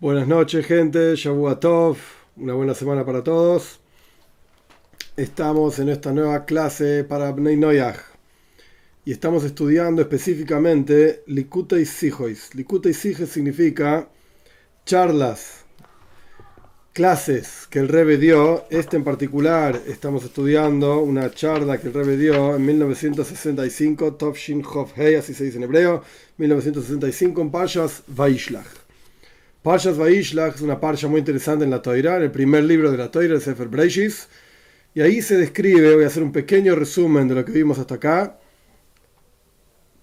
Buenas noches, gente. Tov. Una buena semana para todos. Estamos en esta nueva clase para Bnei. Y estamos estudiando específicamente Likutei Sijois. Likutei Sijois significa charlas, clases que el Rebbe dio. Este en particular estamos estudiando una charla que el Rebbe dio en 1965, Tovshin Hof Hei, así se dice en hebreo, 1965 en Pashas Vaishlach. Parshas Vaishlach es una parsha muy interesante en la Toira, en el primer libro de la Toira, el Sefer Breishis. Y ahí se describe, voy a hacer un pequeño resumen de lo que vimos hasta acá.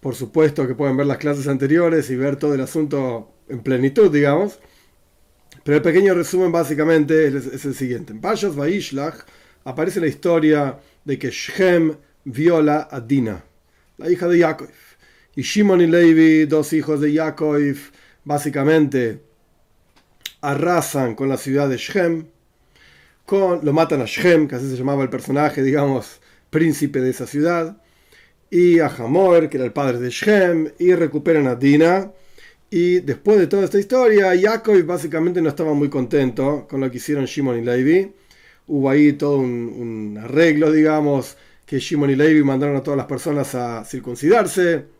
Por supuesto que pueden ver las clases anteriores y ver todo el asunto en plenitud, digamos. Pero el pequeño resumen básicamente es, el siguiente. En Parshas Vaishlach aparece la historia de que Shem viola a Dina, la hija de Yaakov. Y Shimon y Levi, dos hijos de Yaakov, básicamente arrasan con la ciudad de Shem, lo matan a Shem, que así se llamaba el personaje, digamos, príncipe de esa ciudad, y a Hamor, que era el padre de Shem, y recuperan a Dina. Y después de toda esta historia, Jacob básicamente no estaba muy contento con lo que hicieron Shimon y Levi. Hubo ahí todo un, un arreglo, digamos, que Shimon y Levi mandaron a todas las personas a circuncidarse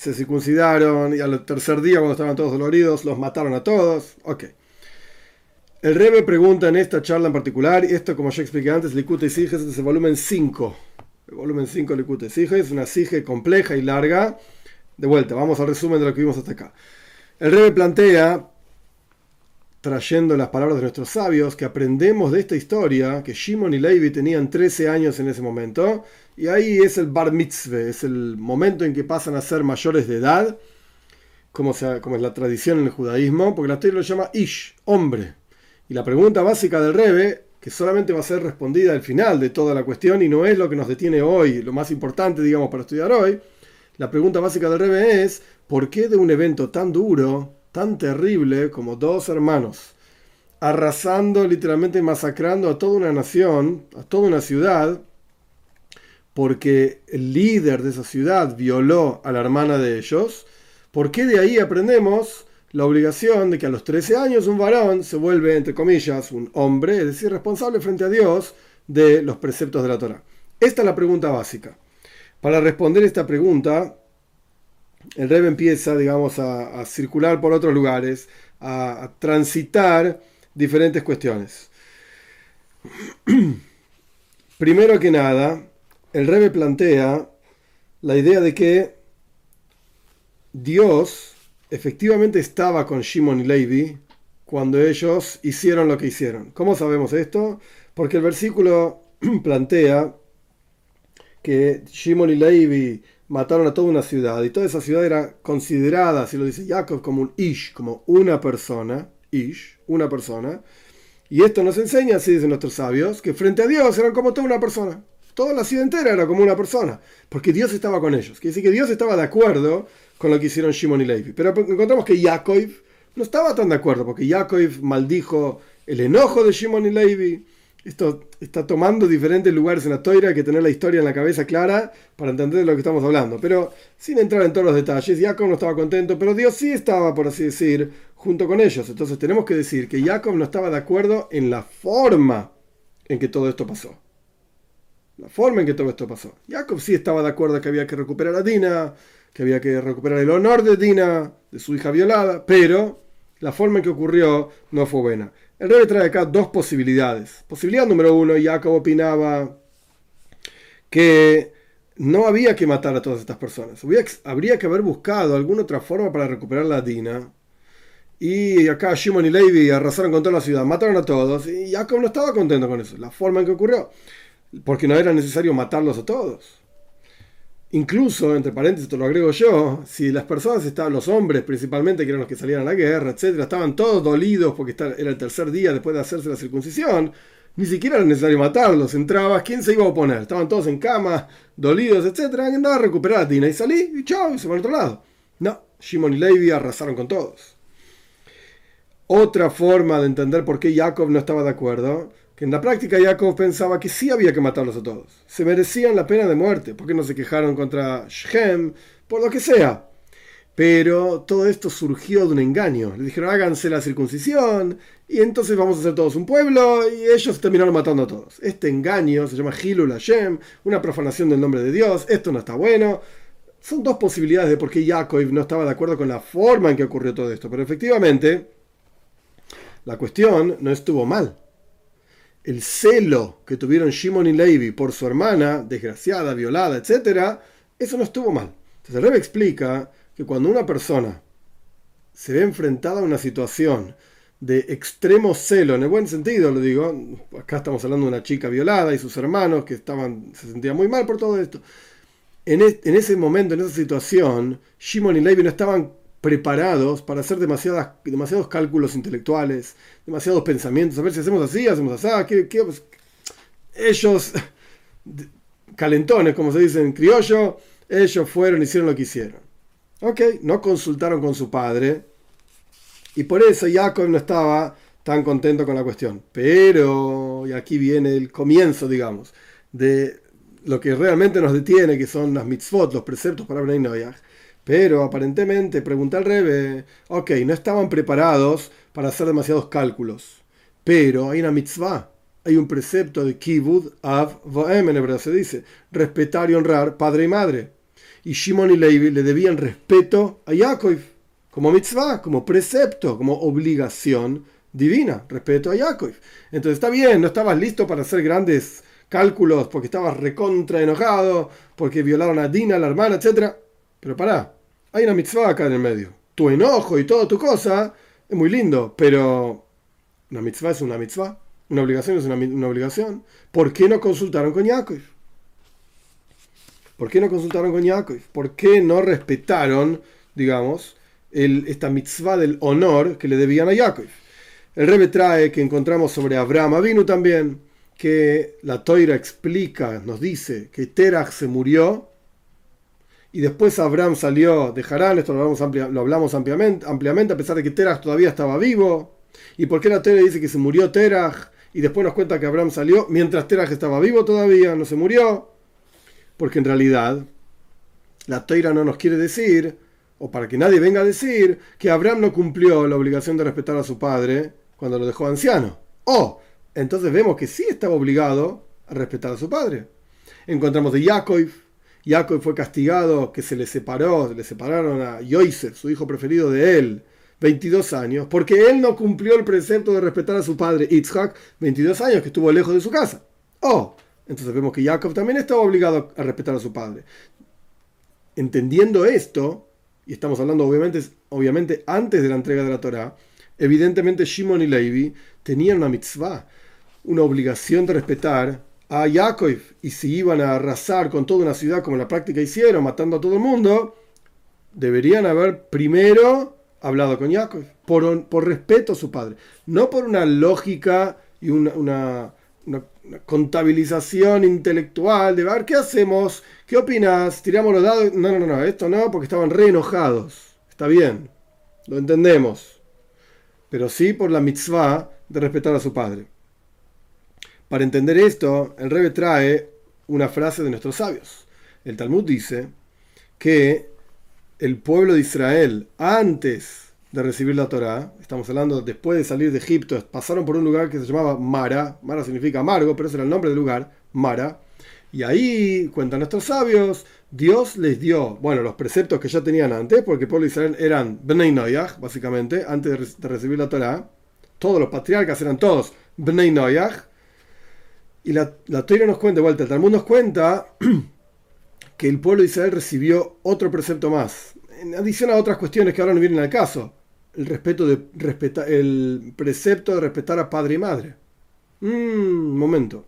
se circuncidaron y al tercer día, cuando estaban todos doloridos, los mataron a todos. Ok. El Rebe pregunta en esta charla en particular, y esto como ya expliqué antes, Likute Siges es el volumen 5. El volumen 5 Likute Siges es una sige compleja y larga. De vuelta, vamos al resumen de lo que vimos hasta acá. El Rebe plantea trayendo las palabras de nuestros sabios, que aprendemos de esta historia, que Shimon y Levi tenían 13 años en ese momento, y ahí es el bar mitzvah, es el momento en que pasan a ser mayores de edad, como, es la tradición en el judaísmo, porque la historia lo llama Ish, hombre. Y la pregunta básica del Rebe, que solamente va a ser respondida al final de toda la cuestión y no es lo que nos detiene hoy, lo más importante, digamos, para estudiar hoy, la pregunta básica del Rebe es, ¿por qué de un evento tan duro, tan terrible como dos hermanos, arrasando, literalmente masacrando a toda una nación, a toda una ciudad, porque el líder de esa ciudad violó a la hermana de ellos, ¿por qué de ahí aprendemos la obligación de que a los 13 años un varón se vuelve, entre comillas, un hombre, es decir, responsable frente a Dios de los preceptos de la Torah? Esta es la pregunta básica. Para responder esta pregunta, el Rebbe empieza, digamos, a, circular por otros lugares, a, transitar diferentes cuestiones. Primero que nada, el Rebbe plantea la idea de que Dios efectivamente estaba con Shimon y Levi cuando ellos hicieron lo que hicieron. ¿Cómo sabemos esto? Porque el versículo plantea que Shimon y Levi mataron a toda una ciudad y toda esa ciudad era considerada, si lo dice Jacob, como un ish, como una persona, ish, una persona. Y esto nos enseña, así dicen nuestros sabios, que frente a Dios eran como toda una persona. Toda la ciudad entera era como una persona, porque Dios estaba con ellos. Quiere decir que Dios estaba de acuerdo con lo que hicieron Shimon y Levi. Pero encontramos que Jacob no estaba tan de acuerdo, porque Jacob maldijo el enojo de Shimon y Levi esto está tomando diferentes lugares en la toira, hay que tener la historia en la cabeza clara para entender de lo que estamos hablando. Pero sin entrar en todos los detalles, Jacob no estaba contento, pero Dios sí estaba, por así decir, junto con ellos. Entonces tenemos que decir que Jacob no estaba de acuerdo en la forma en que todo esto pasó. La forma en que todo esto pasó. Jacob sí estaba de acuerdo que había que recuperar a Dina, que había que recuperar el honor de Dina, de su hija violada, pero la forma en que ocurrió no fue buena. El rey trae acá dos posibilidades. Posibilidad número uno, Jacob opinaba que no había que matar a todas estas personas. Habría, que haber buscado alguna otra forma para recuperar la Dina. Y acá Shimon y Levi arrasaron con toda la ciudad, mataron a todos. Y Jacob no estaba contento con eso, la forma en que ocurrió. Porque no era necesario matarlos a todos. Incluso, entre paréntesis, te lo agrego yo, si las personas estaban, los hombres principalmente, que eran los que salían a la guerra, etcétera, estaban todos dolidos porque era el tercer día después de hacerse la circuncisión, ni siquiera era necesario matarlos. Entrabas, ¿quién se iba a oponer? Estaban todos en cama, dolidos, etcétera, andaba a recuperar a Tina y salí y chao, y se fue al otro lado. No, Shimon y Levi arrasaron con todos. Otra forma de entender por qué Jacob no estaba de acuerdo en la práctica Jacob pensaba que sí había que matarlos a todos. Se merecían la pena de muerte, porque no se quejaron contra Shem, por lo que sea. Pero todo esto surgió de un engaño. Le dijeron, háganse la circuncisión y entonces vamos a ser todos un pueblo y ellos terminaron matando a todos. Este engaño se llama Hilul Hashem, una profanación del nombre de Dios. Esto no está bueno. Son dos posibilidades de por qué Jacob no estaba de acuerdo con la forma en que ocurrió todo esto. Pero efectivamente, la cuestión no estuvo mal. El celo que tuvieron Shimon y Levi por su hermana, desgraciada, violada, etc., eso no estuvo mal. Entonces el Rebbe explica que cuando una persona se ve enfrentada a una situación de extremo celo, en el buen sentido, lo digo, acá estamos hablando de una chica violada y sus hermanos que estaban, se sentían muy mal por todo esto. En, ese momento, en esa situación, Shimon y Levi no estaban preparados para hacer demasiadas, demasiados cálculos intelectuales, demasiados pensamientos, a ver si hacemos así, hacemos así, ¿qué, qué? ellos, calentones, como se dice en criollo, ellos fueron, hicieron lo que hicieron. Ok, no consultaron con su padre y por eso Jacob no estaba tan contento con la cuestión. Pero, y aquí viene el comienzo, digamos, de lo que realmente nos detiene, que son las mitzvot, los preceptos para Bnei Noyach. Pero aparentemente, pregunta al Rebe, ok, no estaban preparados para hacer demasiados cálculos. Pero hay una mitzvah, hay un precepto de Kibud Av Voem en hebreo se dice, respetar y honrar padre y madre y Shimon y Levi le debían respeto a Yaakov, como mitzvah, como precepto, como obligación divina, respeto a Yaakov. Entonces está bien, no estabas listo para hacer grandes cálculos porque estabas recontra enojado, porque violaron a Dina, la hermana, etc. Pero pará, hay una mitzvah acá en el medio. Tu enojo y toda tu cosa es muy lindo, pero una mitzvah es una mitzvah, una obligación es una, una obligación. ¿Por qué no consultaron con Yaakov? ¿Por qué no consultaron con Yaakov? ¿Por qué no respetaron, digamos, el, esta mitzvah del honor que le debían a Yaakov? El Rebbe trae que encontramos sobre Abraham Avinu también, que la Toira explica, nos dice que Terach se murió y después Abraham salió de Harán, esto lo hablamos, ampliamente, ampliamente, a pesar de que Terach todavía estaba vivo. ¿Y por qué la Toira dice que se murió Terach? Y después nos cuenta que Abraham salió mientras Terach estaba vivo todavía, no se murió porque en realidad la toira no nos quiere decir, o para que nadie venga a decir, que Abraham no cumplió la obligación de respetar a su padre cuando lo dejó anciano. O, entonces vemos que sí estaba obligado a respetar a su padre. Encontramos de Jacob, Jacob fue castigado, que se le separó, le separaron a Yosef, su hijo preferido de él, 22 años, porque él no cumplió el precepto de respetar a su padre, Itzhak, 22 años que estuvo lejos de su casa. O, entonces vemos que Jacob también estaba obligado a respetar a su padre. Entendiendo esto, y estamos hablando obviamente, obviamente antes de la entrega de la Torah, evidentemente Shimon y Levi tenían una mitzvah, una obligación de respetar a Jacob, y si iban a arrasar con toda una ciudad como en la práctica hicieron, matando a todo el mundo, deberían haber primero hablado con Jacob, por, por respeto a su padre, no por una lógica y una una, contabilización intelectual de ver qué hacemos, qué opinas, tiramos los dados. No, no, no, esto no, porque estaban re enojados. Está bien, lo entendemos. Pero sí por la mitzvah de respetar a su padre. Para entender esto, el Rebbe trae una frase de nuestros sabios. El Talmud dice que el pueblo de Israel, antes de recibir la Torá. Estamos hablando después de salir de Egipto, pasaron por un lugar que se llamaba Mara. Mara significa amargo, pero ese era el nombre del lugar, Mara. Y ahí, cuentan nuestros sabios, Dios les dio, bueno, los preceptos que ya tenían antes, porque el pueblo de Israel eran Bnei Noyach, básicamente, antes de, recibir la Torá. Todos los patriarcas eran todos Bnei Noyach. Y la, la Torah nos cuenta, vuelta, el Talmud nos cuenta que el pueblo de Israel recibió otro precepto más, en adición a otras cuestiones que ahora no vienen al caso el respeto el precepto de respetar a padre y madre. Un mm, momento.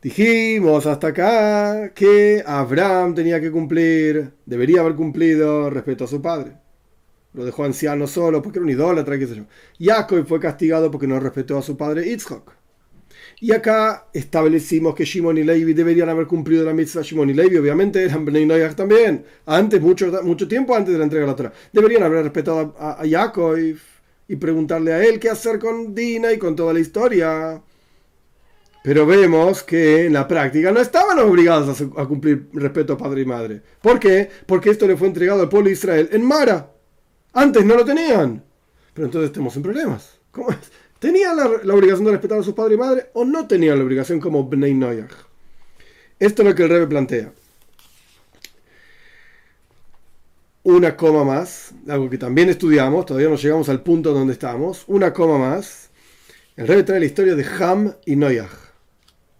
Dijimos hasta acá que Abraham tenía que cumplir, debería haber cumplido respeto a su padre. Lo dejó anciano solo porque era un idólatra, qué sé yo. Jacob fue castigado porque no respetó a su padre Yitzhak. Y acá establecimos que Shimon y Levi deberían haber cumplido la mitzvah. Shimon y Levi obviamente eran Bnei Noyach también. Antes, mucho, mucho tiempo antes de la entrega de la Torah. Deberían haber respetado a, a Jacob y, preguntarle a él qué hacer con Dina y con toda la historia. Pero vemos que en la práctica no estaban obligados a, cumplir respeto a padre y madre. ¿Por qué? Porque esto le fue entregado al pueblo de Israel en Mara. Antes no lo tenían. Pero entonces tenemos en problemas. ¿Cómo es? ¿Tenían la, obligación de respetar a sus padres y madre o no tenían la obligación como Bnei Noyach? Esto es lo que el Rebbe plantea. Una coma más, algo que también estudiamos, todavía no llegamos al punto donde estamos. Una coma más. El Rebbe trae la historia de Ham y Noyach.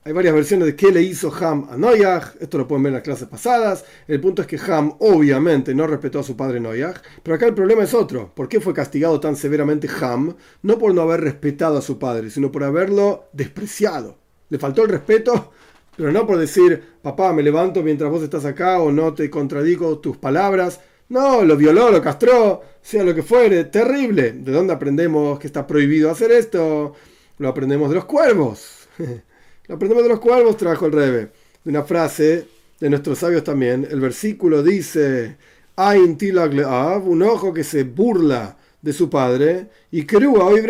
Hay varias versiones de qué le hizo Ham a Noyaj. Esto lo pueden ver en las clases pasadas. El punto es que Ham obviamente no respetó a su padre Noyaj. Pero acá el problema es otro. ¿Por qué fue castigado tan severamente Ham? No por no haber respetado a su padre, sino por haberlo despreciado. Le faltó el respeto, pero no por decir, papá, me levanto mientras vos estás acá o no te contradigo tus palabras. No, lo violó, lo castró, sea lo que fuere. Terrible. ¿De dónde aprendemos que está prohibido hacer esto? Lo aprendemos de los cuervos. Aprendemos de los cuervos, trajo el Rebe. De una frase de nuestros sabios también. El versículo dice: un ojo que se burla de su padre, y Kerua hoy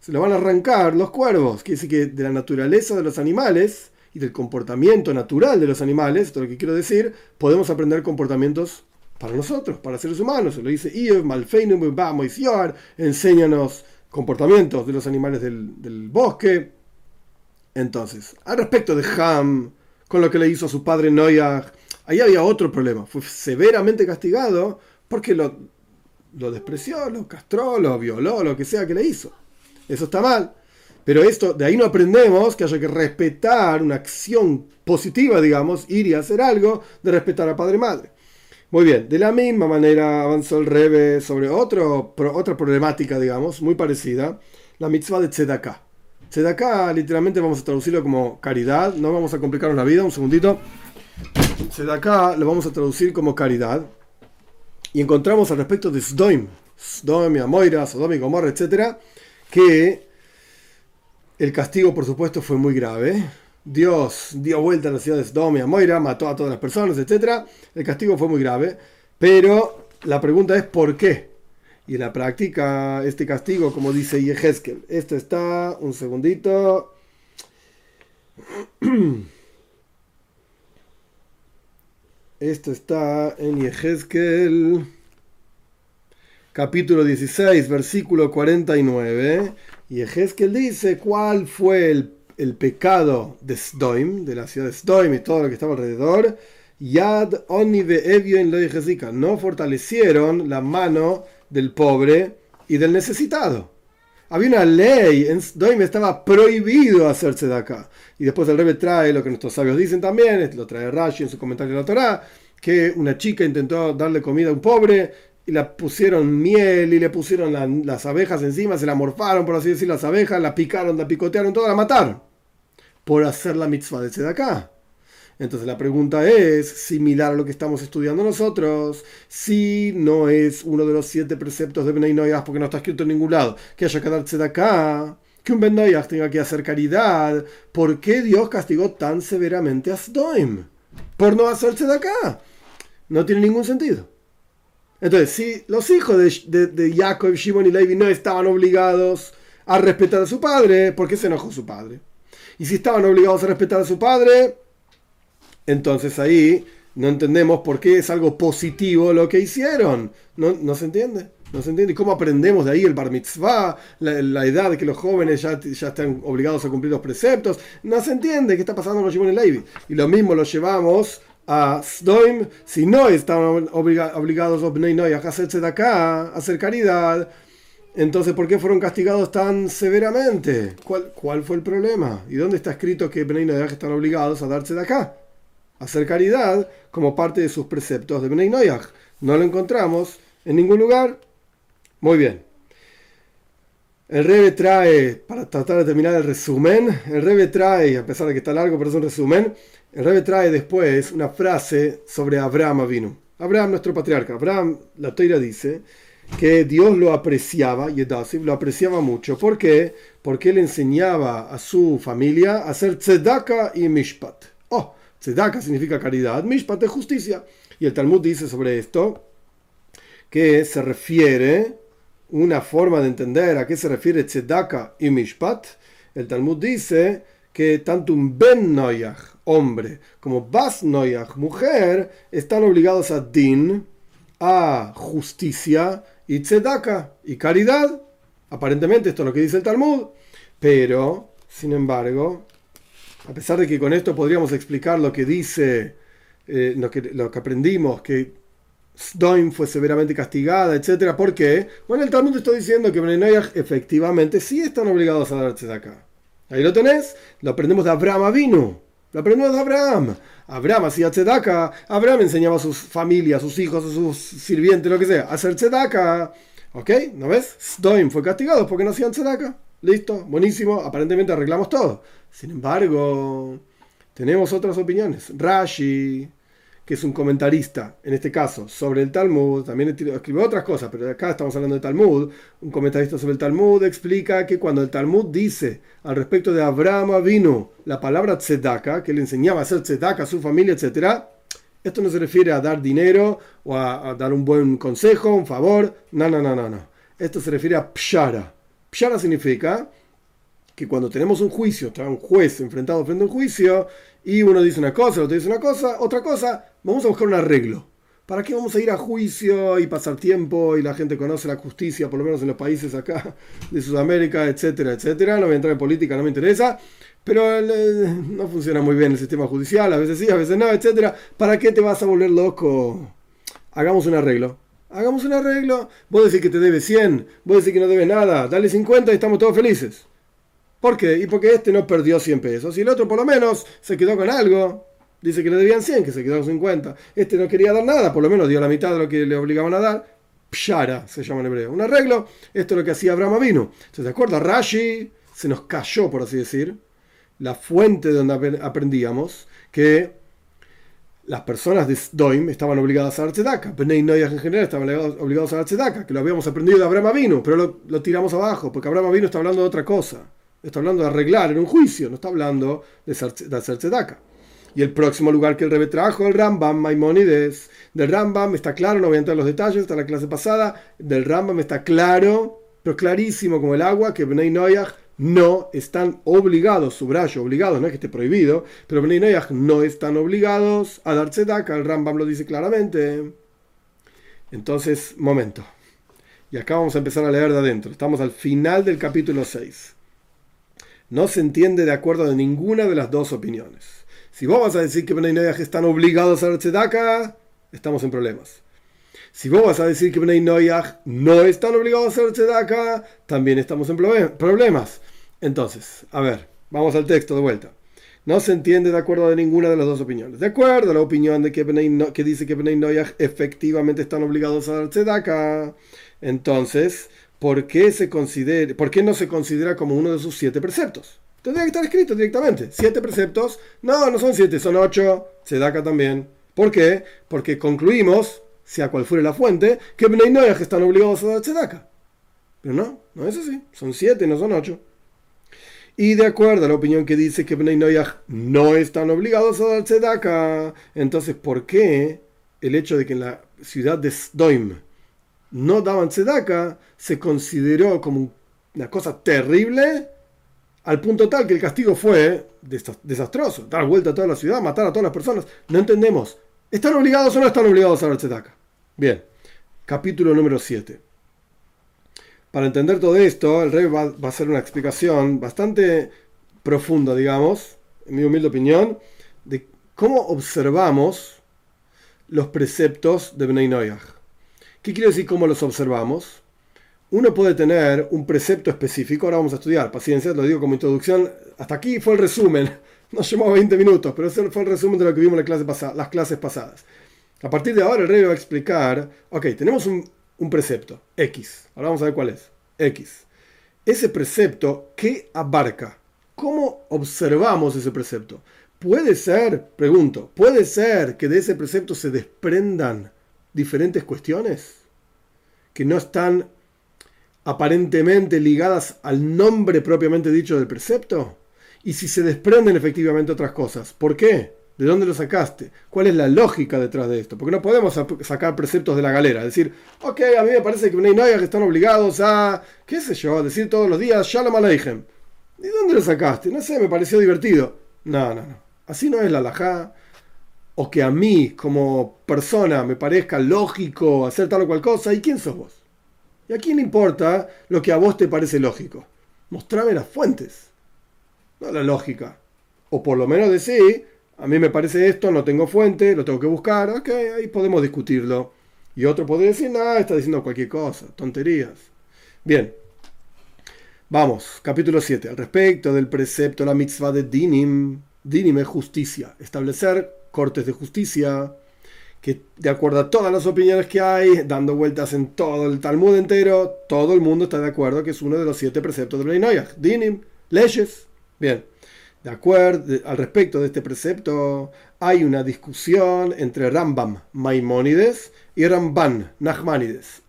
Se lo van a arrancar los cuervos. Quiere decir que de la naturaleza de los animales y del comportamiento natural de los animales, esto es lo que quiero decir, podemos aprender comportamientos para nosotros, para seres humanos. Se lo dice Iev, Malfeinum, enséñanos comportamientos de los animales del bosque entonces, al respecto de Ham, con lo que le hizo a su padre Noyag, ahí había otro problema. Fue severamente castigado porque lo, despreció, lo castró, lo violó, lo que sea que le hizo. Eso está mal. Pero esto, de ahí no aprendemos que haya que respetar una acción positiva, digamos, ir y hacer algo de respetar a padre y madre. Muy bien, de la misma manera avanzó el Rebe sobre otra problemática, digamos, muy parecida, la mitzvah de Tzedakah acá literalmente vamos a traducirlo como caridad, no vamos a complicarnos la vida, un segundito. acá lo vamos a traducir como caridad. Y encontramos al respecto de Sdoim, Sdom y Amoira, Sodom y Gomorra, etc., que el castigo, por supuesto, fue muy grave. Dios dio vuelta a la ciudad de Sodom y Amoira, mató a todas las personas, etc. El castigo fue muy grave. Pero la pregunta es ¿por qué? Y la práctica este castigo, como dice Yehezkel. Esto está, un segundito. Esto está en Yehezkel, capítulo 16, versículo 49. Yehezkel dice cuál fue el, el, pecado de Sdoim, de la ciudad de Sdoim y todo lo que estaba alrededor. Yad Oni Evio en lo No fortalecieron la mano del pobre y del necesitado. Había una ley, en Doim estaba prohibido hacerse de acá. Y después el Rebbe trae lo que nuestros sabios dicen también, lo trae Rashi en su comentario de la Torah, que una chica intentó darle comida a un pobre y la pusieron miel y le pusieron las abejas encima, se la morfaron, por así decir, las abejas, la picaron, la picotearon, toda la mataron. Por hacer la mitzvah de acá. Entonces la pregunta es similar a lo que estamos estudiando nosotros. Si no es uno de los siete preceptos de Benay porque no está escrito en ningún lado, que haya que darse de acá, que un Ben tenga que hacer caridad, ¿por qué Dios castigó tan severamente a Sdoim? Por no hacerse de acá. No tiene ningún sentido. Entonces, si los hijos de, de, Jacob, Shimon y Levi no estaban obligados a respetar a su padre, ¿por qué se enojó su padre? Y si estaban obligados a respetar a su padre, entonces ahí no entendemos por qué es algo positivo lo que hicieron. No, no se entiende. No se entiende. ¿Cómo aprendemos de ahí el bar mitzvah? La, edad de que los jóvenes ya, ya están obligados a cumplir los preceptos. No se entiende qué está pasando con Shimon Levi. Y lo mismo lo llevamos a Sdoim. Si no estaban obligados los Bnei a hacerse de acá, a hacer caridad. Entonces, ¿por qué fueron castigados tan severamente? ¿Cuál, cuál fue el problema? ¿Y dónde está escrito que Bnei Noyah están obligados a darse de acá? Hacer caridad como parte de sus preceptos de Bnei Noyach. No lo encontramos en ningún lugar. Muy bien. El Rebe trae, para tratar de terminar el resumen, el Rebe trae, a pesar de que está largo, pero es un resumen, el Rebe trae después una frase sobre Abraham Avinu. Abraham, nuestro patriarca. Abraham, la Teira dice que Dios lo apreciaba, y lo apreciaba mucho. ¿Por qué? Porque él enseñaba a su familia a hacer tzedaka y mishpat. Oh, Tzedaka significa caridad, Mishpat es justicia. Y el Talmud dice sobre esto que se refiere, una forma de entender a qué se refiere Tzedaka y Mishpat. El Talmud dice que tanto un Ben Noyach, hombre, como Bas Noyach, mujer, están obligados a din, a justicia y tzedaka y caridad. Aparentemente esto es lo que dice el Talmud. Pero, sin embargo, a pesar de que con esto podríamos explicar lo que dice, eh, lo, que, aprendimos, que Sdoim fue severamente castigada, etc. ¿Por qué? Bueno, el Talmud está diciendo que Benenoyach efectivamente sí están obligados a dar tzedaka. Ahí lo tenés, lo aprendemos de Abraham vino. Lo aprendemos de Abraham. Abraham hacía tzedaka. Abraham enseñaba a sus familias, a sus hijos, a sus sirvientes, lo que sea, a hacer tzedaka. ¿Ok? ¿No ves? Sdoim fue castigado porque no hacían tzedaka. Listo, buenísimo. Aparentemente arreglamos todo. Sin embargo, tenemos otras opiniones. Rashi, que es un comentarista, en este caso, sobre el Talmud, también escribe otras cosas, pero acá estamos hablando de Talmud, un comentarista sobre el Talmud explica que cuando el Talmud dice al respecto de Abraham vino la palabra tzedaka, que le enseñaba a hacer tzedaka a su familia, etc., esto no se refiere a dar dinero o a, dar un buen consejo, un favor, no, no, no, no, no. Esto se refiere a pshara. Pshara significa que cuando tenemos un juicio, está un juez enfrentado frente a un juicio, y uno dice una cosa, otro dice una cosa, otra cosa, vamos a buscar un arreglo. ¿Para qué vamos a ir a juicio y pasar tiempo y la gente conoce la justicia, por lo menos en los países acá de Sudamérica, etcétera, etcétera? No voy a entrar en política, no me interesa, pero eh, no funciona muy bien el sistema judicial, a veces sí, a veces no, etcétera. ¿Para qué te vas a volver loco? Hagamos un arreglo. Hagamos un arreglo. Vos decís que te debe 100, vos decís que no debe nada, dale 50 y estamos todos felices. ¿Por qué? Y porque este no perdió 100 pesos y el otro por lo menos se quedó con algo. Dice que le debían 100, que se quedó con 50. Este no quería dar nada, por lo menos dio la mitad de lo que le obligaban a dar. Pshara se llama en hebreo. Un arreglo. Esto es lo que hacía Abraham vino. Entonces, ¿de acuerdo? Rashi se nos cayó, por así decir, la fuente de donde aprendíamos que las personas de Sdoim estaban obligadas a dar tzedaka. Bnei Noyah en general estaban obligados a dar tzedaka, que lo habíamos aprendido de Abraham vino, pero lo, lo tiramos abajo, porque Abraham vino está hablando de otra cosa. Está hablando de arreglar en un juicio, no está hablando de, hacer tzedaka. Y el próximo lugar que el Rebe trajo, el Rambam, Maimónides. Del Rambam está claro, no voy a entrar en los detalles, está la clase pasada. Del Rambam está claro, pero clarísimo como el agua, que Bnei Noyach no están obligados, subrayo, obligados, no es que esté prohibido, pero Bnei Noyach no están obligados a dar tzedaka, el Rambam lo dice claramente. Entonces, momento. Y acá vamos a empezar a leer de adentro. Estamos al final del capítulo 6 no se entiende de acuerdo de ninguna de las dos opiniones. Si vos vas a decir que Bnei Noyaj están obligados a hacer tzedaka, estamos en problemas. Si vos vas a decir que Bnei Noyaj no están obligados a hacer tzedaka, también estamos en problemas. Entonces, a ver, vamos al texto de vuelta. No se entiende de acuerdo de ninguna de las dos opiniones. De acuerdo a la opinión de que, que dice que Bnei Noyaj efectivamente están obligados a dar tzedaka, entonces ¿por qué, se considera, ¿por qué no se considera como uno de sus siete preceptos? Tendría que estar escrito directamente. Siete preceptos. No, no son siete, son ocho. Se también. ¿Por qué? Porque concluimos, sea cual fuere la fuente, que Bnei Noyaj están obligados a dar tzedaka. Pero no, no es así. Son siete, no son ocho. Y de acuerdo a la opinión que dice que Bnei Noyaj no están obligados a dar tzedaka, entonces, ¿por qué el hecho de que en la ciudad de Sdoim no daban tzedaka, se consideró como una cosa terrible, al punto tal que el castigo fue desastroso, dar vuelta a toda la ciudad, matar a todas las personas. No entendemos, ¿están obligados o no están obligados a dar tzedaka? Bien, capítulo número 7. Para entender todo esto, el rey va, a hacer una explicación bastante profunda, digamos, en mi humilde opinión, de cómo observamos los preceptos de Bnei. ¿Qué quiere decir cómo los observamos? Uno puede tener un precepto específico, ahora vamos a estudiar, paciencia, lo digo como introducción, hasta aquí fue el resumen, nos llevó 20 minutos, pero ese fue el resumen de lo que vimos en clase las clases pasadas. A partir de ahora el rey va a explicar, ok, tenemos un, un precepto, X, ahora vamos a ver cuál es, X. Ese precepto, ¿qué abarca? ¿Cómo observamos ese precepto? Puede ser, pregunto, puede ser que de ese precepto se desprendan diferentes cuestiones que no están aparentemente ligadas al nombre propiamente dicho del precepto? Y si se desprenden efectivamente otras cosas, ¿por qué? ¿De dónde lo sacaste? ¿Cuál es la lógica detrás de esto? Porque no podemos sacar preceptos de la galera. Decir, ok, a mí me parece que no hay que están obligados a, qué sé yo, decir todos los días, Shalom Aleichem. ¿Y dónde lo sacaste? No sé, me pareció divertido. No, no, no. Así no es la alajá. O que a mí, como persona, me parezca lógico hacer tal o cual cosa. ¿Y quién sos vos? ¿Y a quién importa lo que a vos te parece lógico? Mostrame las fuentes. No la lógica. O por lo menos decir, a mí me parece esto, no tengo fuente, lo tengo que buscar. Ok, ahí podemos discutirlo. Y otro podría decir, nada, está diciendo cualquier cosa, tonterías. Bien. Vamos, capítulo 7. Al respecto del precepto, la mitzvah de Dinim. Dinim es justicia. Establecer cortes de justicia que de acuerdo a todas las opiniones que hay, dando vueltas en todo el Talmud entero, todo el mundo está de acuerdo que es uno de los siete preceptos de Bnei Dinim, leyes. Bien, de acuerdo, al respecto de este precepto, hay una discusión entre Rambam Maimónides y Ramban Nachmanides.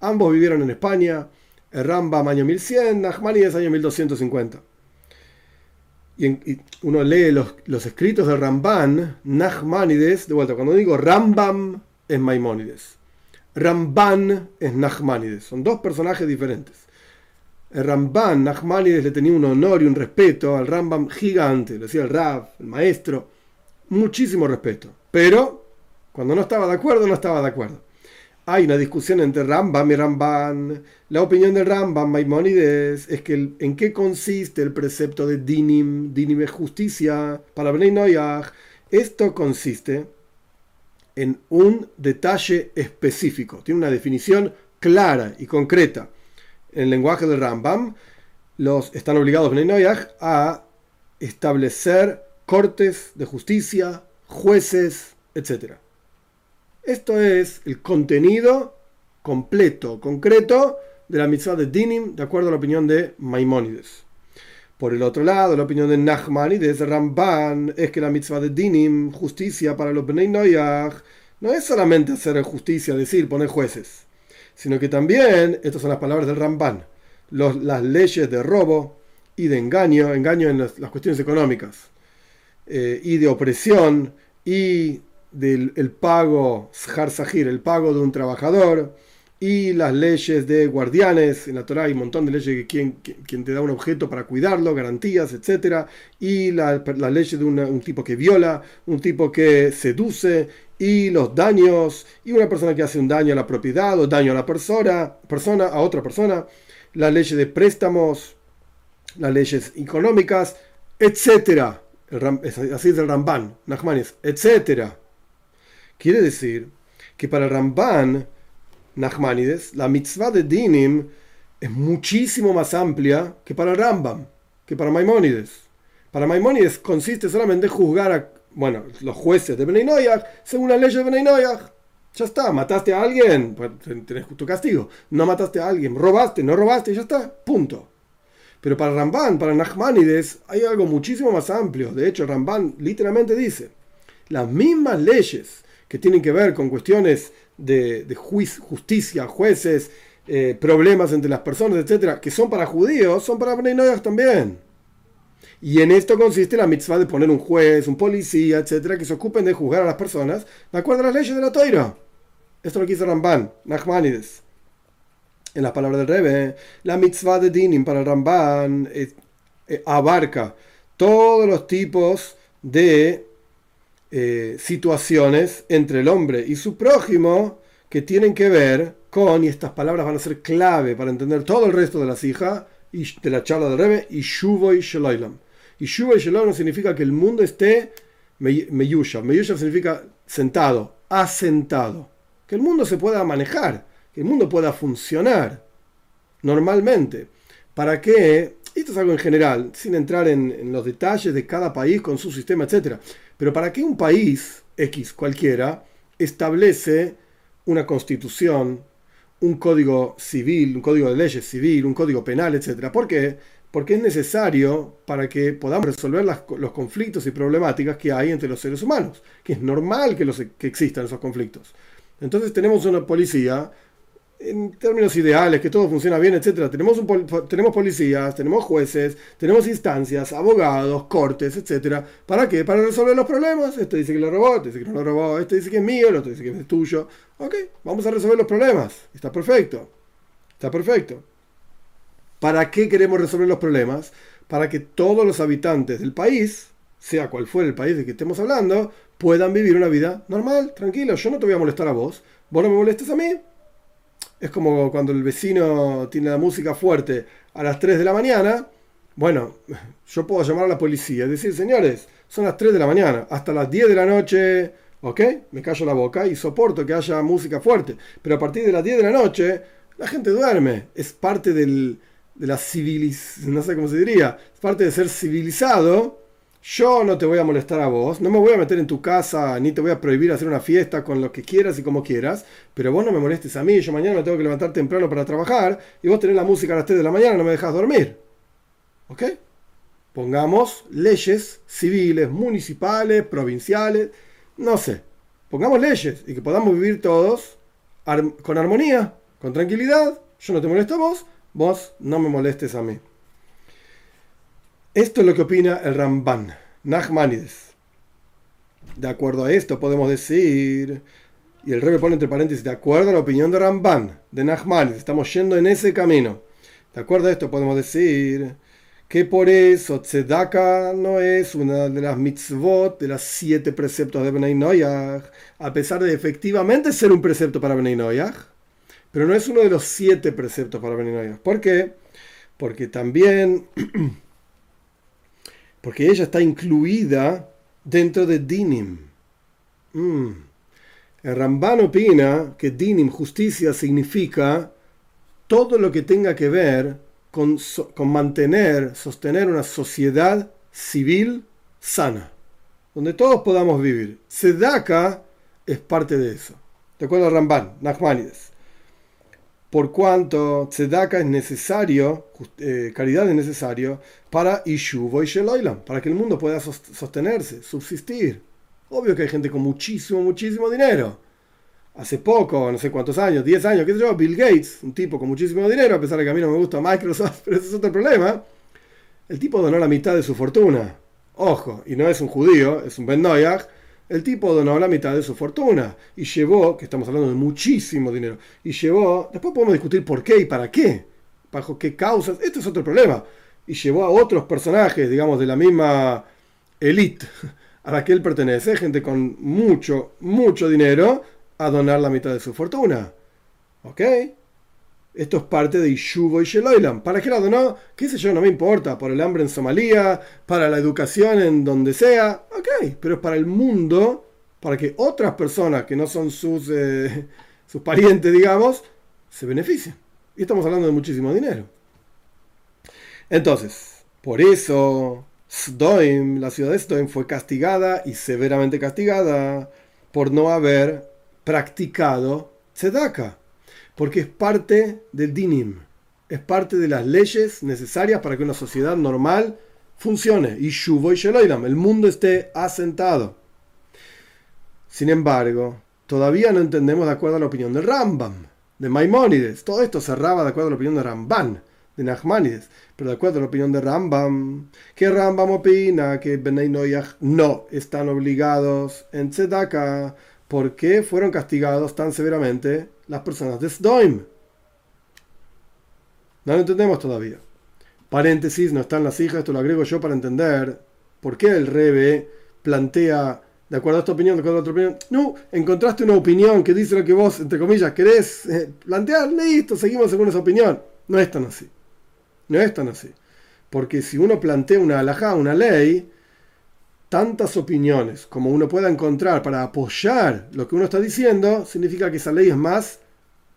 Ambos vivieron en España, Rambam año 1100, Nachmanides año 1250 y, uno lee los, escritos de Ramban, Nachmanides, de vuelta, cuando digo Rambam es Maimónides, Ramban es Nachmanides, son dos personajes diferentes. El Ramban, Nachmanides le tenía un honor y un respeto al Rambam gigante, lo decía el Rab, el maestro, muchísimo respeto, pero cuando no estaba de acuerdo, no estaba de acuerdo hay una discusión entre Rambam y Ramban. La opinión de Rambam, Maimonides, es que en qué consiste el precepto de Dinim, Dinim es justicia, para Bnei Noyach. Esto consiste en un detalle específico, tiene una definición clara y concreta. En el lenguaje de Rambam, los, están obligados Bnei Noyach a establecer cortes de justicia, jueces, etc. Esto es el contenido completo, concreto de la mitzvah de Dinim, de acuerdo a la opinión de Maimónides. Por el otro lado, la opinión de Nachmanides, Ramban, es que la mitzvah de Dinim, justicia para los Bnei Noyach, no es solamente hacer justicia, decir, poner jueces, sino que también, estas son las palabras del Ramban, las leyes de robo y de engaño, engaño en las, cuestiones económicas, eh, y de opresión, y del el pago, el pago de un trabajador, y las leyes de guardianes, en la Torah hay un montón de leyes que quien, te da un objeto para cuidarlo, garantías, etc. Y las la leyes de un tipo que viola, un tipo que seduce, y los daños, y una persona que hace un daño a la propiedad o daño a la persona, persona a otra persona, las leyes de préstamos, las leyes económicas, etc. así es el Ramban, Nachmanis, etcétera Quiere decir que para Ramban, Nachmanides, la mitzvah de Dinim es muchísimo más amplia que para Rambam, que para Maimónides. Para Maimónides consiste solamente en juzgar a bueno, los jueces de Bnei según la ley de Bnei Ya está, mataste a alguien, pues tenés tu castigo. No mataste a alguien, robaste, no robaste, ya está, punto. Pero para Ramban, para Nachmanides, hay algo muchísimo más amplio. De hecho, Ramban literalmente dice, las mismas leyes que tienen que ver con cuestiones de, justicia, jueces, eh, problemas entre las personas, etcétera, que son para judíos, son para Bnei también. Y en esto consiste la mitzvah de poner un juez, un policía, etcétera, que se ocupen de juzgar a las personas de acuerdo a las leyes de la Toira. Esto lo quiso Ramban, Nachmanides. En las palabras del Rebbe, la mitzvah de Dinim para Ramban eh, eh, abarca todos los tipos de eh, situaciones entre el hombre y su prójimo que tienen que ver con, y estas palabras van a ser clave para entender todo el resto de las hijas de la charla del Rebe, y Shuvo y Sheloilam. Y Shuvo y Sheloilam significa que el mundo esté meyusha. Meyusha significa sentado, asentado. Que el mundo se pueda manejar, que el mundo pueda funcionar normalmente. Para que, esto es algo en general, sin entrar en, los detalles de cada país con su sistema, etc. Pero ¿para qué un país X cualquiera establece una constitución, un código civil, un código de leyes civil, un código penal, etcétera? ¿Por qué? Porque es necesario para que podamos resolver los conflictos y problemáticas que hay entre los seres humanos, que es normal que, los, que existan esos conflictos. Entonces tenemos una policía en términos ideales, que todo funciona bien, etcétera, tenemos, tenemos policías, tenemos jueces, tenemos instancias, abogados, cortes, etcétera. ¿Para qué? Para resolver los problemas. Este dice que lo robó, este dice que no lo robó, este dice que es mío, el otro dice que es tuyo. Ok, vamos a resolver los problemas. Está perfecto. Está perfecto. ¿Para qué queremos resolver los problemas? para que todos los habitantes del país, sea cual fuera el país de que estemos hablando, puedan vivir una vida normal, tranquila. Yo no te voy a molestar a vos, vos no me molestes a mí. Es como cuando el vecino tiene la música fuerte a las 3 de la mañana. Bueno, yo puedo llamar a la policía y decir, señores, son las 3 de la mañana, hasta las 10 de la noche, ¿ok? Me callo la boca y soporto que haya música fuerte. Pero a partir de las 10 de la noche, la gente duerme. Es parte del, de la civilización, no sé cómo se diría, es parte de ser civilizado. Yo no te voy a molestar a vos, no me voy a meter en tu casa, ni te voy a prohibir hacer una fiesta con lo que quieras y como quieras, pero vos no me molestes a mí, yo mañana me tengo que levantar temprano para trabajar y vos tenés la música a las 3 de la mañana no me dejas dormir. ¿Ok? Pongamos leyes civiles, municipales, provinciales, no sé. Pongamos leyes y que podamos vivir todos con armonía, con tranquilidad. Yo no te molesto a vos, vos no me molestes a mí. Esto es lo que opina el Ramban, Nachmanides. De acuerdo a esto podemos decir, y el rey pone entre paréntesis, de acuerdo a la opinión de Ramban, de Nachmanides, estamos yendo en ese camino. De acuerdo a esto podemos decir que por eso Tzedaka no es una de las mitzvot, de las siete preceptos de Benay Noyach, a pesar de efectivamente ser un precepto para Benay Noyach, pero no es uno de los siete preceptos para Benay Noyach. ¿Por qué? Porque también porque ella está incluida dentro de Dinim. Mm. El Ramban opina que Dinim, justicia, significa todo lo que tenga que ver con, mantener, sostener una sociedad civil sana, donde todos podamos vivir. Sedaka es parte de eso. De acuerdo al Ramban, Nachmanides por cuanto tzedaka es necesario, eh, caridad es necesario para Ishuvo y Sheloilam, para que el mundo pueda sostenerse, subsistir. Obvio que hay gente con muchísimo, muchísimo dinero. Hace poco, no sé cuántos años, 10 años, qué sé yo, Bill Gates, un tipo con muchísimo dinero, a pesar de que a mí no me gusta Microsoft, pero ese es otro problema. El tipo donó la mitad de su fortuna. Ojo, y no es un judío, es un Ben Noyach, el tipo donó la mitad de su fortuna y llevó, que estamos hablando de muchísimo dinero, y llevó, después podemos discutir por qué y para qué, bajo qué causas, esto es otro problema, y llevó a otros personajes, digamos, de la misma elite a la que él pertenece, gente con mucho, mucho dinero, a donar la mitad de su fortuna. ¿Ok? Esto es parte de Ishuvo y Sheloilam. ¿Para qué la donó? ¿Qué sé yo? No me importa. Por el hambre en Somalia, para la educación en donde sea. Ok, pero es para el mundo, para que otras personas que no son sus, eh, sus parientes, digamos, se beneficien. Y estamos hablando de muchísimo dinero. Entonces, por eso Sdoim, la ciudad de Sdoim, fue castigada y severamente castigada por no haber practicado Tzedaka porque es parte del dinim, es parte de las leyes necesarias para que una sociedad normal funcione. Y Shuvo y Sheloidam, el mundo esté asentado. Sin embargo, todavía no entendemos de acuerdo a la opinión de Rambam, de Maimónides. Todo esto cerraba de acuerdo a la opinión de Ramban, de Nachmanides. Pero de acuerdo a la opinión de Rambam, que Rambam opina que Benay Noyach no están obligados en Tzedaka. ¿Por qué fueron castigados tan severamente las personas de Sdoim. No lo entendemos todavía. Paréntesis, no están las hijas, esto lo agrego yo para entender por qué el Rebe plantea, de acuerdo a esta opinión, de acuerdo a otra opinión. No, encontraste una opinión que dice lo que vos, entre comillas, querés eh, plantear, listo, seguimos según esa opinión. No es tan así. No es tan así. Porque si uno plantea una alajá, una ley, tantas opiniones como uno pueda encontrar para apoyar lo que uno está diciendo, significa que esa ley es más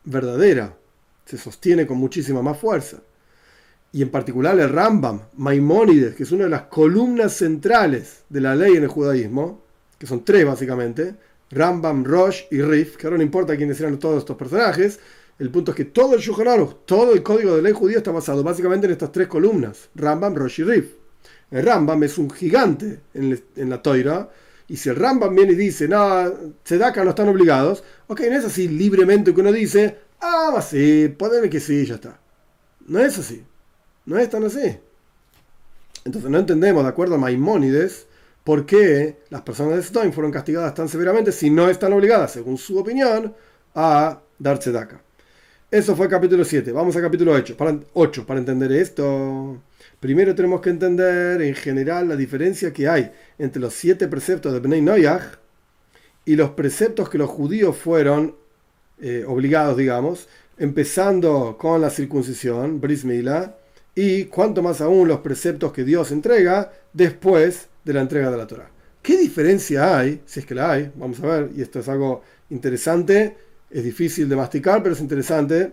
verdadera, se sostiene con muchísima más fuerza. Y en particular el Rambam, Maimónides, que es una de las columnas centrales de la ley en el judaísmo, que son tres básicamente, Rambam, Rosh y Rif, que ahora no importa quiénes eran todos estos personajes, el punto es que todo el Shulchan todo el código de ley judío está basado básicamente en estas tres columnas, Rambam, Rosh y Rif. El Rambam es un gigante en, la toira. Y si el Rambam viene y dice, no, Tzedaka no están obligados, ok, no es así libremente que uno dice, ah, sí, ponele que sí, ya está. No es así. No es tan así. Entonces no entendemos, de acuerdo a Maimónides, por qué las personas de Stone fueron castigadas tan severamente si no están obligadas, según su opinión, a dar tzedaka. Eso fue capítulo 7. Vamos a capítulo 8 para, 8. para entender esto. Primero tenemos que entender en general la diferencia que hay entre los siete preceptos de Bnei Noyach y los preceptos que los judíos fueron eh, obligados, digamos, empezando con la circuncisión, Bris Mila, y cuanto más aún los preceptos que Dios entrega después de la entrega de la Torah. ¿Qué diferencia hay? Si es que la hay, vamos a ver, y esto es algo interesante, es difícil de masticar, pero es interesante.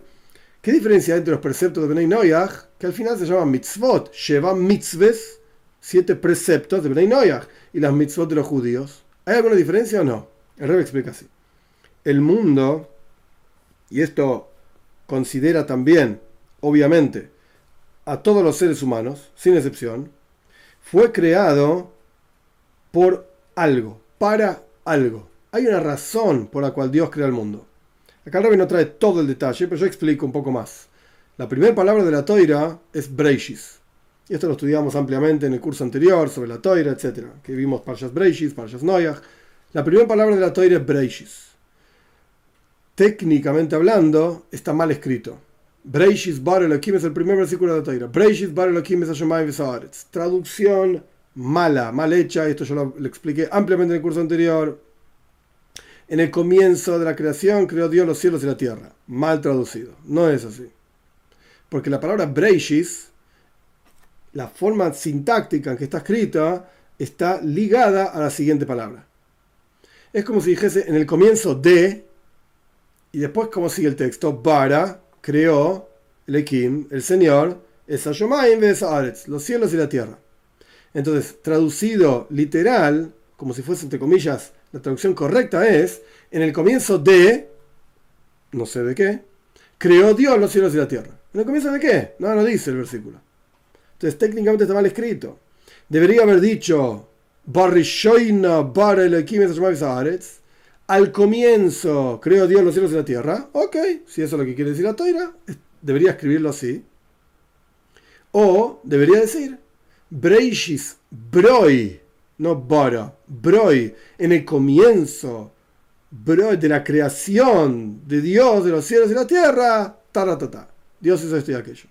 ¿Qué diferencia hay entre los preceptos de Benay Noyach, que al final se llaman mitzvot, llevan mitzves, siete preceptos de Benay Noyach, y las mitzvot de los judíos? ¿Hay alguna diferencia o no? El rey explica así. El mundo, y esto considera también, obviamente, a todos los seres humanos, sin excepción, fue creado por algo, para algo. Hay una razón por la cual Dios crea el mundo. Acá el no trae todo el detalle, pero yo explico un poco más. La primera palabra de la toira es Breishis. Y esto lo estudiamos ampliamente en el curso anterior sobre la toira, etc. Que vimos Parshas Breishis, Parshas Noyach. La primera palabra de la toira es Breishis. Técnicamente hablando, está mal escrito. Breishis bar es el primer versículo de la Torah. Breishis bar Elohim es Traducción mala, mal hecha. Esto yo lo, expliqué ampliamente en el curso anterior. En el comienzo de la creación creó Dios los cielos y la tierra. Mal traducido. No es así. Porque la palabra Breishis, la forma sintáctica en que está escrita, está ligada a la siguiente palabra. Es como si dijese en el comienzo de, y después como sigue el texto, para, creó el Ekim, el Señor, es los cielos y la tierra. Entonces, traducido literal, como si fuese entre comillas, la traducción correcta es, en el comienzo de, no sé de qué, creó Dios los cielos y la tierra. ¿En el comienzo de qué? No, no dice el versículo. Entonces, técnicamente está mal escrito. Debería haber dicho, Barishoina bar al comienzo creó Dios los cielos y la tierra. Ok, si eso es lo que quiere decir la toira, debería escribirlo así. O debería decir Breishis, Broi, no Bora, Broi, en el comienzo Broi de la creación de Dios, de los cielos y la tierra, taratata. Dios hizo esto y aquello.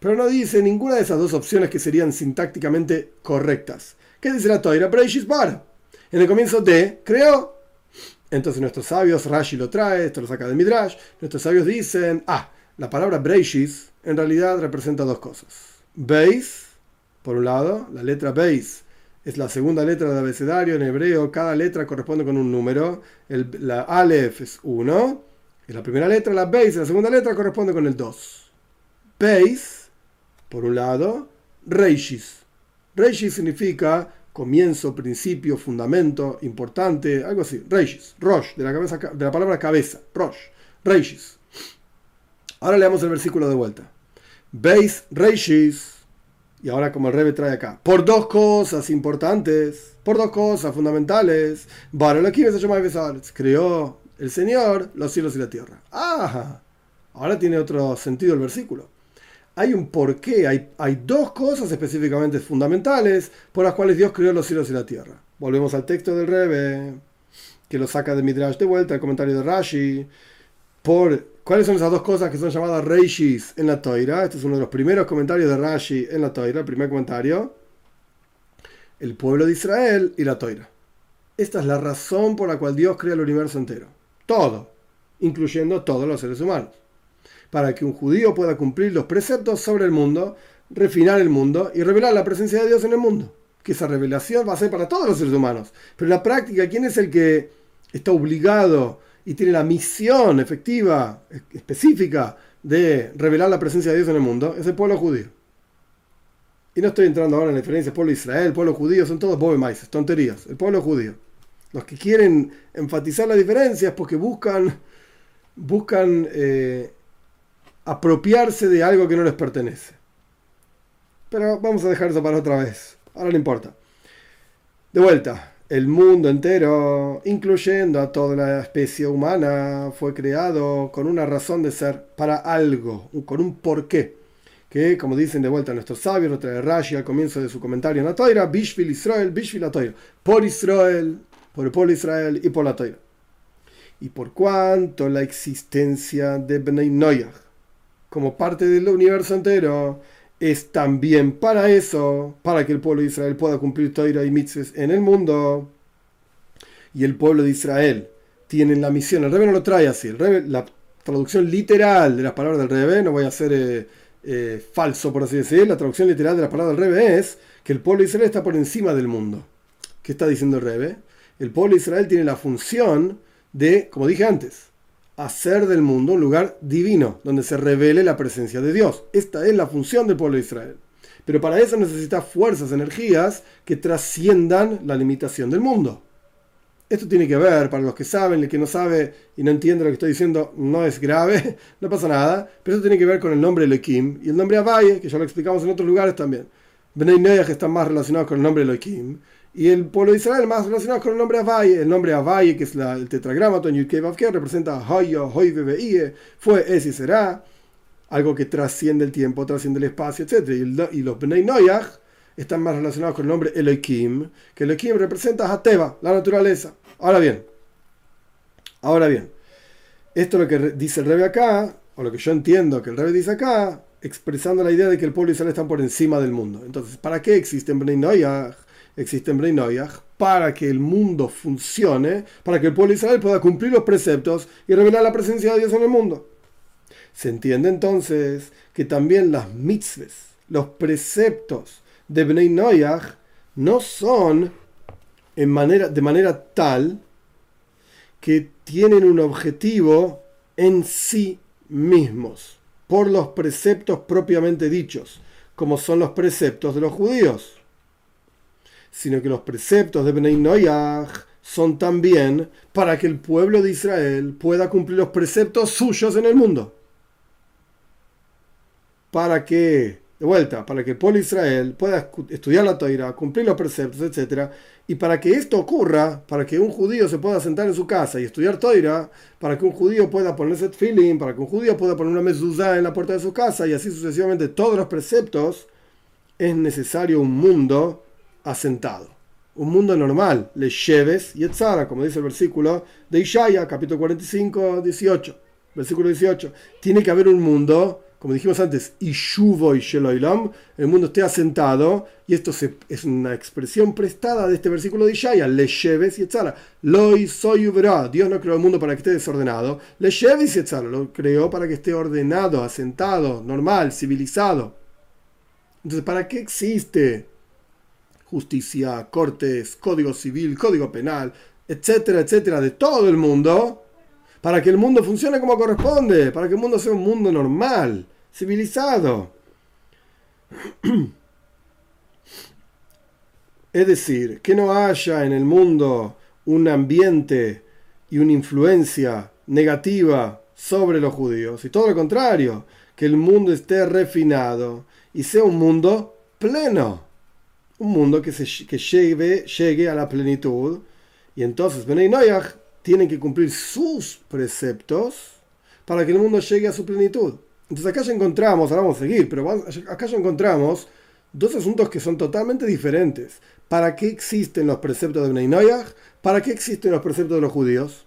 Pero no dice ninguna de esas dos opciones que serían sintácticamente correctas. ¿Qué dice la toira? Bara. En el comienzo de creó entonces nuestros sabios, Rashi lo trae, esto lo saca de Midrash, nuestros sabios dicen, ah, la palabra Breishis en realidad representa dos cosas. Beis, por un lado, la letra Beis es la segunda letra del abecedario, en hebreo cada letra corresponde con un número, la Aleph es 1, es la primera letra, la Beis, la segunda letra corresponde con el 2. Beis, por un lado, Reishis. Reishis significa comienzo, principio, fundamento, importante, algo así. Reishis, Rosh, de la, cabeza, de la palabra cabeza, Rosh, Reishis. Ahora leamos el versículo de vuelta. Veis Reishis, y ahora como el Rebe trae acá, por dos cosas importantes, por dos cosas fundamentales, creó el Señor los cielos y la tierra. Ah, ahora tiene otro sentido el versículo hay un porqué, hay, dos cosas específicamente fundamentales por las cuales Dios creó los cielos y la tierra. Volvemos al texto del Rebe, que lo saca de Midrash de vuelta, el comentario de Rashi. Por, ¿Cuáles son esas dos cosas que son llamadas Reishis en la Toira? Este es uno de los primeros comentarios de Rashi en la Toira, el primer comentario. El pueblo de Israel y la Toira. Esta es la razón por la cual Dios crea el universo entero. Todo, incluyendo todos los seres humanos para que un judío pueda cumplir los preceptos sobre el mundo, refinar el mundo y revelar la presencia de Dios en el mundo. Que esa revelación va a ser para todos los seres humanos. Pero en la práctica, ¿quién es el que está obligado y tiene la misión efectiva, específica, de revelar la presencia de Dios en el mundo? Es el pueblo judío. Y no estoy entrando ahora en la diferencia pueblo Israel, pueblo judío, son todos bobemaises, tonterías. El pueblo judío. Los que quieren enfatizar la diferencia es porque buscan, buscan eh, apropiarse de algo que no les pertenece. Pero vamos a dejar eso para otra vez. Ahora no importa. De vuelta, el mundo entero, incluyendo a toda la especie humana, fue creado con una razón de ser para algo, con un porqué. Que, como dicen de vuelta nuestros sabios, lo trae Rashi al comienzo de su comentario en la Toira, Bishvil Israel, Bishvil la Toira. Por Israel, por el pueblo Israel y por la Toira. Y por cuanto la existencia de Bnei Noyach como parte del universo entero es también para eso, para que el pueblo de Israel pueda cumplir Torah y mitzvahs en el mundo. Y el pueblo de Israel tiene la misión, el Rebe no lo trae así, la traducción literal de las palabras del Rebe, no voy a ser eh, eh, falso por así decir, la traducción literal de las palabras del Rebe es que el pueblo de Israel está por encima del mundo. ¿Qué está diciendo el Rebe? El pueblo de Israel tiene la función de, como dije antes, hacer del mundo un lugar divino, donde se revele la presencia de Dios. Esta es la función del pueblo de Israel. Pero para eso necesita fuerzas, energías que trasciendan la limitación del mundo. Esto tiene que ver, para los que saben, el que no sabe y no entiende lo que estoy diciendo, no es grave, no pasa nada, pero eso tiene que ver con el nombre Elohim y el nombre Abaye, que ya lo explicamos en otros lugares también. Bnei que están más relacionados con el nombre Elohim, y el pueblo de Israel más relacionado con el nombre Avaye. El nombre Avaye, que es el tetragramaton Yudkei representa Hoyo, Hoy, fue, es y será. Algo que trasciende el tiempo, trasciende el espacio, etc. Y, los Bnei Noyach están más relacionados con el nombre Elohim, que Elohim representa Hateva, la naturaleza. Ahora bien, ahora bien, esto es lo que dice el Rebe acá, o lo que yo entiendo que el Rebe dice acá, expresando la idea de que el pueblo de Israel está por encima del mundo. Entonces, ¿para qué existen Bnei Noyach? Existen Breinoyach, para que el mundo funcione, para que el pueblo de Israel pueda cumplir los preceptos y revelar la presencia de Dios en el mundo. Se entiende entonces que también las mitzvahs, los preceptos de Bnei no son en manera, de manera tal que tienen un objetivo en sí mismos, por los preceptos propiamente dichos, como son los preceptos de los judíos sino que los preceptos de Bnei Noyach son también para que el pueblo de Israel pueda cumplir los preceptos suyos en el mundo. Para que, de vuelta, para que el pueblo de Israel pueda estudiar la Torah, cumplir los preceptos, etc. Y para que esto ocurra, para que un judío se pueda sentar en su casa y estudiar Torah, para que un judío pueda ponerse feeling, para que un judío pueda poner una mezuzá en la puerta de su casa y así sucesivamente todos los preceptos, es necesario un mundo asentado. Un mundo normal, le lleves y etzara, como dice el versículo de Ishaya, capítulo 45, 18. Versículo 18. Tiene que haber un mundo, como dijimos antes, Ishuvo y Sheloilam, el mundo esté asentado, y esto es una expresión prestada de este versículo de Ishaya, le lleves y etzara. Loi soy Dios no creó el mundo para que esté desordenado, le lleves y etzara, lo creó para que esté ordenado, asentado, normal, civilizado. Entonces, ¿para qué existe justicia, cortes, código civil, código penal, etcétera, etcétera, de todo el mundo, para que el mundo funcione como corresponde, para que el mundo sea un mundo normal, civilizado. Es decir, que no haya en el mundo un ambiente y una influencia negativa sobre los judíos, y todo lo contrario, que el mundo esté refinado y sea un mundo pleno un mundo que, se, que llegue, llegue a la plenitud. Y entonces Benay Noyach tienen que cumplir sus preceptos para que el mundo llegue a su plenitud. Entonces acá ya encontramos, ahora vamos a seguir, pero acá ya encontramos dos asuntos que son totalmente diferentes. ¿Para qué existen los preceptos de Benay Noyach? ¿Para qué existen los preceptos de los judíos?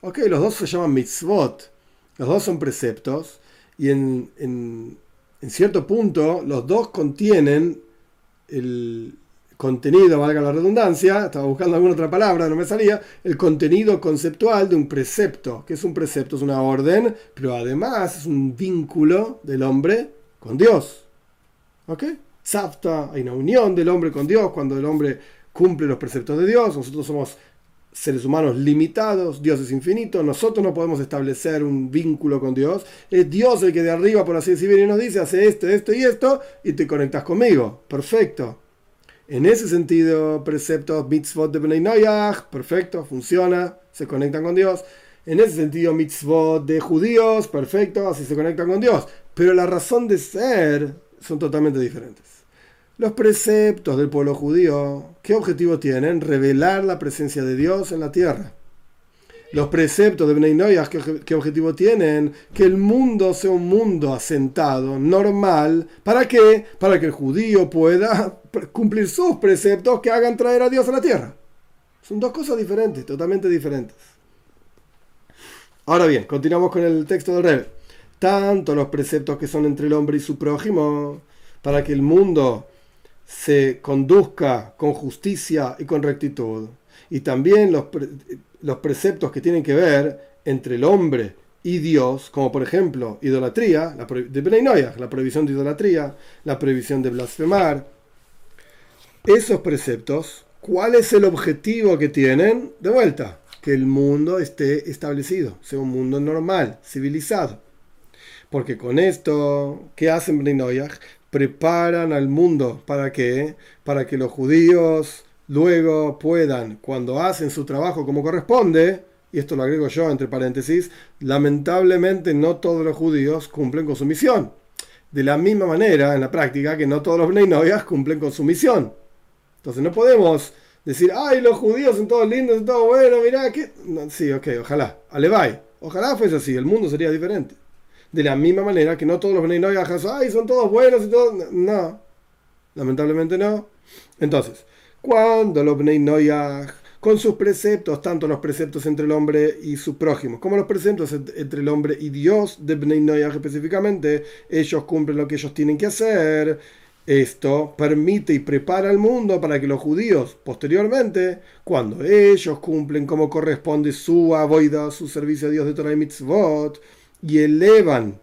Ok, los dos se llaman mitzvot. Los dos son preceptos. Y en, en cierto punto, los dos contienen el contenido, valga la redundancia, estaba buscando alguna otra palabra, no me salía, el contenido conceptual de un precepto. que es un precepto? Es una orden, pero además es un vínculo del hombre con Dios. ¿Ok? Zapta, hay una unión del hombre con Dios cuando el hombre cumple los preceptos de Dios. Nosotros somos seres humanos limitados, Dios es infinito, nosotros no podemos establecer un vínculo con Dios. Es Dios el que de arriba, por así decirlo, y nos dice, hace esto, esto y esto, y te conectas conmigo. Perfecto. En ese sentido, preceptos mitzvot de Bnei Noyach, perfecto, funciona, se conectan con Dios. En ese sentido, mitzvot de judíos, perfecto, así se conectan con Dios. Pero la razón de ser son totalmente diferentes. Los preceptos del pueblo judío, ¿qué objetivo tienen? Revelar la presencia de Dios en la tierra. Los preceptos de Bnei Noyah, ¿qué, objetivo tienen? Que el mundo sea un mundo asentado, normal. ¿Para qué? Para que el judío pueda cumplir sus preceptos que hagan traer a Dios a la tierra. Son dos cosas diferentes, totalmente diferentes. Ahora bien, continuamos con el texto del rey. Tanto los preceptos que son entre el hombre y su prójimo, para que el mundo se conduzca con justicia y con rectitud. Y también los, los preceptos que tienen que ver entre el hombre y Dios, como por ejemplo idolatría, la de la prohibición de idolatría, la prohibición de blasfemar. Esos preceptos, ¿cuál es el objetivo que tienen? De vuelta, que el mundo esté establecido, sea un mundo normal, civilizado. Porque con esto, ¿qué hacen Preparan al mundo para qué? Para que los judíos luego puedan, cuando hacen su trabajo como corresponde, y esto lo agrego yo entre paréntesis, lamentablemente no todos los judíos cumplen con su misión. De la misma manera, en la práctica, que no todos los Bnei cumplen con su misión. Entonces no podemos decir, ay, los judíos son todos lindos, son todos buenos, mirá, que... sí, ok, ojalá, alevay. Ojalá fuese así, el mundo sería diferente. De la misma manera que no todos los Bnei ay, son todos buenos y todos... No, lamentablemente no. Entonces, cuando los Bnei con sus preceptos, tanto los preceptos entre el hombre y su prójimo, como los preceptos entre el hombre y Dios, de Bnei Noyach específicamente, ellos cumplen lo que ellos tienen que hacer. Esto permite y prepara al mundo para que los judíos, posteriormente, cuando ellos cumplen como corresponde su avoida, su servicio a Dios de Torah y Mitzvot, y elevan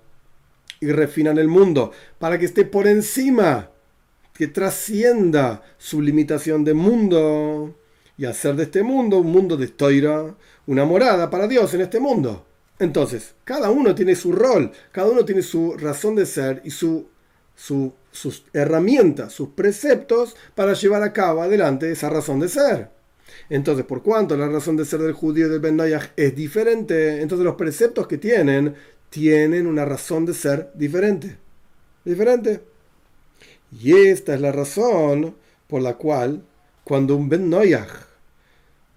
y refinan el mundo para que esté por encima, que trascienda su limitación de mundo y hacer de este mundo un mundo de estoira, una morada para Dios en este mundo. Entonces, cada uno tiene su rol, cada uno tiene su razón de ser y su, sus herramientas, sus preceptos para llevar a cabo adelante esa razón de ser. Entonces, por cuanto la razón de ser del judío y del Ben es diferente, entonces los preceptos que tienen tienen una razón de ser diferente. Diferente. Y esta es la razón por la cual cuando un Ben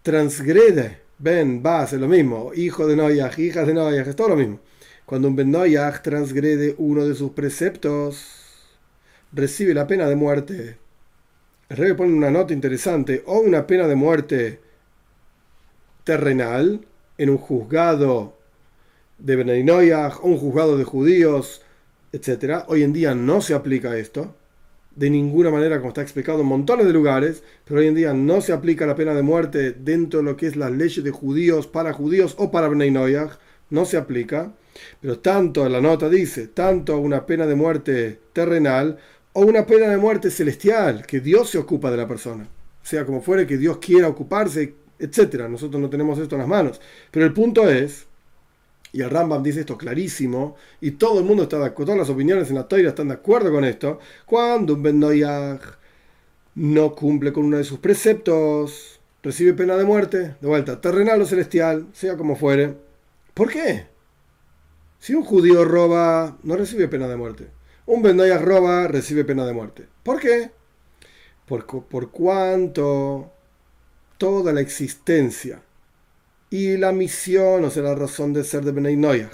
transgrede, Ben, va, es lo mismo, hijo de Noyaj, hijas de Noyaj, es todo lo mismo. Cuando un Ben Noyaj transgrede uno de sus preceptos, recibe la pena de muerte. El rey pone una nota interesante, o una pena de muerte terrenal, en un juzgado de Ben Noyaj, o un juzgado de judíos, etc. Hoy en día no se aplica esto de ninguna manera, como está explicado en montones de lugares, pero hoy en día no se aplica la pena de muerte dentro de lo que es las leyes de judíos para judíos o para Bnei no se aplica, pero tanto la nota dice, tanto una pena de muerte terrenal o una pena de muerte celestial, que Dios se ocupa de la persona, sea como fuere que Dios quiera ocuparse, etc. Nosotros no tenemos esto en las manos, pero el punto es y el Rambam dice esto clarísimo, y todo el mundo está de acuerdo, todas las opiniones en la Torah están de acuerdo con esto, cuando un Ben no cumple con uno de sus preceptos, recibe pena de muerte, de vuelta, terrenal o celestial, sea como fuere. ¿Por qué? Si un judío roba, no recibe pena de muerte. Un Ben roba, recibe pena de muerte. ¿Por qué? Por, por cuanto toda la existencia y la misión, o sea, la razón de ser de Benay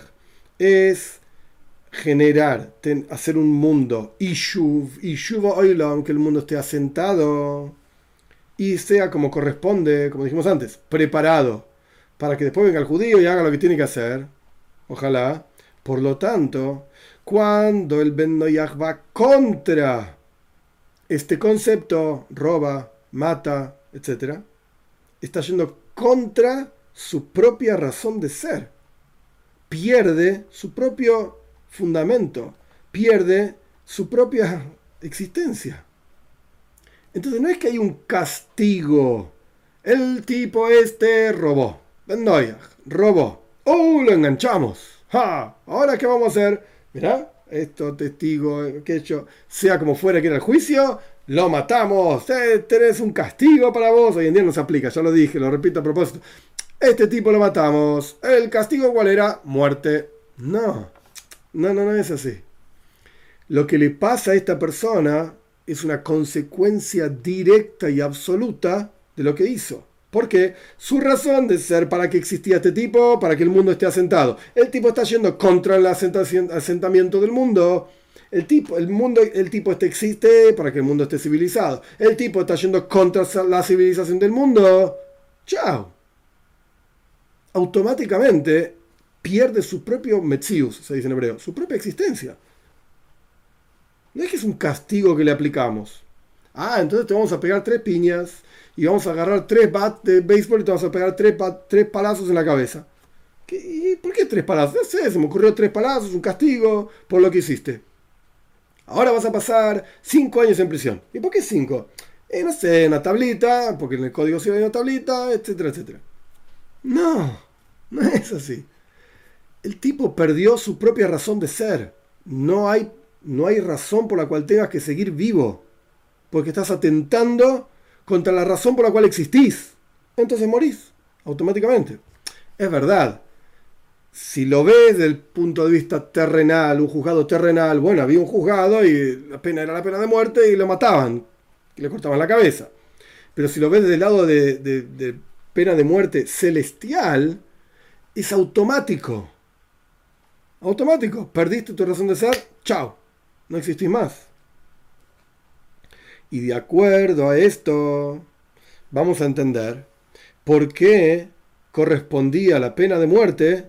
es generar, hacer un mundo, Ishuv, Ishuv Oilam, que el mundo esté asentado y sea como corresponde, como dijimos antes, preparado para que después venga el judío y haga lo que tiene que hacer. Ojalá. Por lo tanto, cuando el Ben va contra este concepto, roba, mata, etc., está yendo contra su propia razón de ser, pierde su propio fundamento, pierde su propia existencia. Entonces no es que hay un castigo. El tipo este robó. robó. ¡Oh, lo enganchamos! ¡Ja! ¿Ahora qué vamos a hacer? Mirá, esto testigo que hecho, sea como fuera que era el juicio, lo matamos. Eh, tenés un castigo para vos. Hoy en día no se aplica, ya lo dije, lo repito a propósito. Este tipo lo matamos. ¿El castigo cuál era? Muerte. No, no, no, no es así. Lo que le pasa a esta persona es una consecuencia directa y absoluta de lo que hizo. Porque su razón de ser para que existía este tipo, para que el mundo esté asentado. El tipo está yendo contra el asentamiento del mundo. El tipo, el mundo, el tipo este existe para que el mundo esté civilizado. El tipo está yendo contra la civilización del mundo. Chao automáticamente pierde su propio metzius, se dice en hebreo, su propia existencia. No es que es un castigo que le aplicamos. Ah, entonces te vamos a pegar tres piñas y vamos a agarrar tres bats de béisbol y te vamos a pegar tres, tres palazos en la cabeza. ¿Y por qué tres palazos? No sé, se me ocurrió tres palazos, un castigo por lo que hiciste. Ahora vas a pasar cinco años en prisión. ¿Y por qué cinco? Eh, no sé, en la tablita, porque en el código civil hay una tablita, etcétera, etcétera. No, no es así. El tipo perdió su propia razón de ser. No hay, no hay razón por la cual tengas que seguir vivo. Porque estás atentando contra la razón por la cual existís. Entonces morís automáticamente. Es verdad. Si lo ves desde el punto de vista terrenal, un juzgado terrenal, bueno, había un juzgado y la pena era la pena de muerte y lo mataban, y le cortaban la cabeza. Pero si lo ves desde el lado de, de pena de muerte celestial, es automático. Automático. Perdiste tu razón de ser, chao. No existís más. Y de acuerdo a esto, vamos a entender por qué correspondía la pena de muerte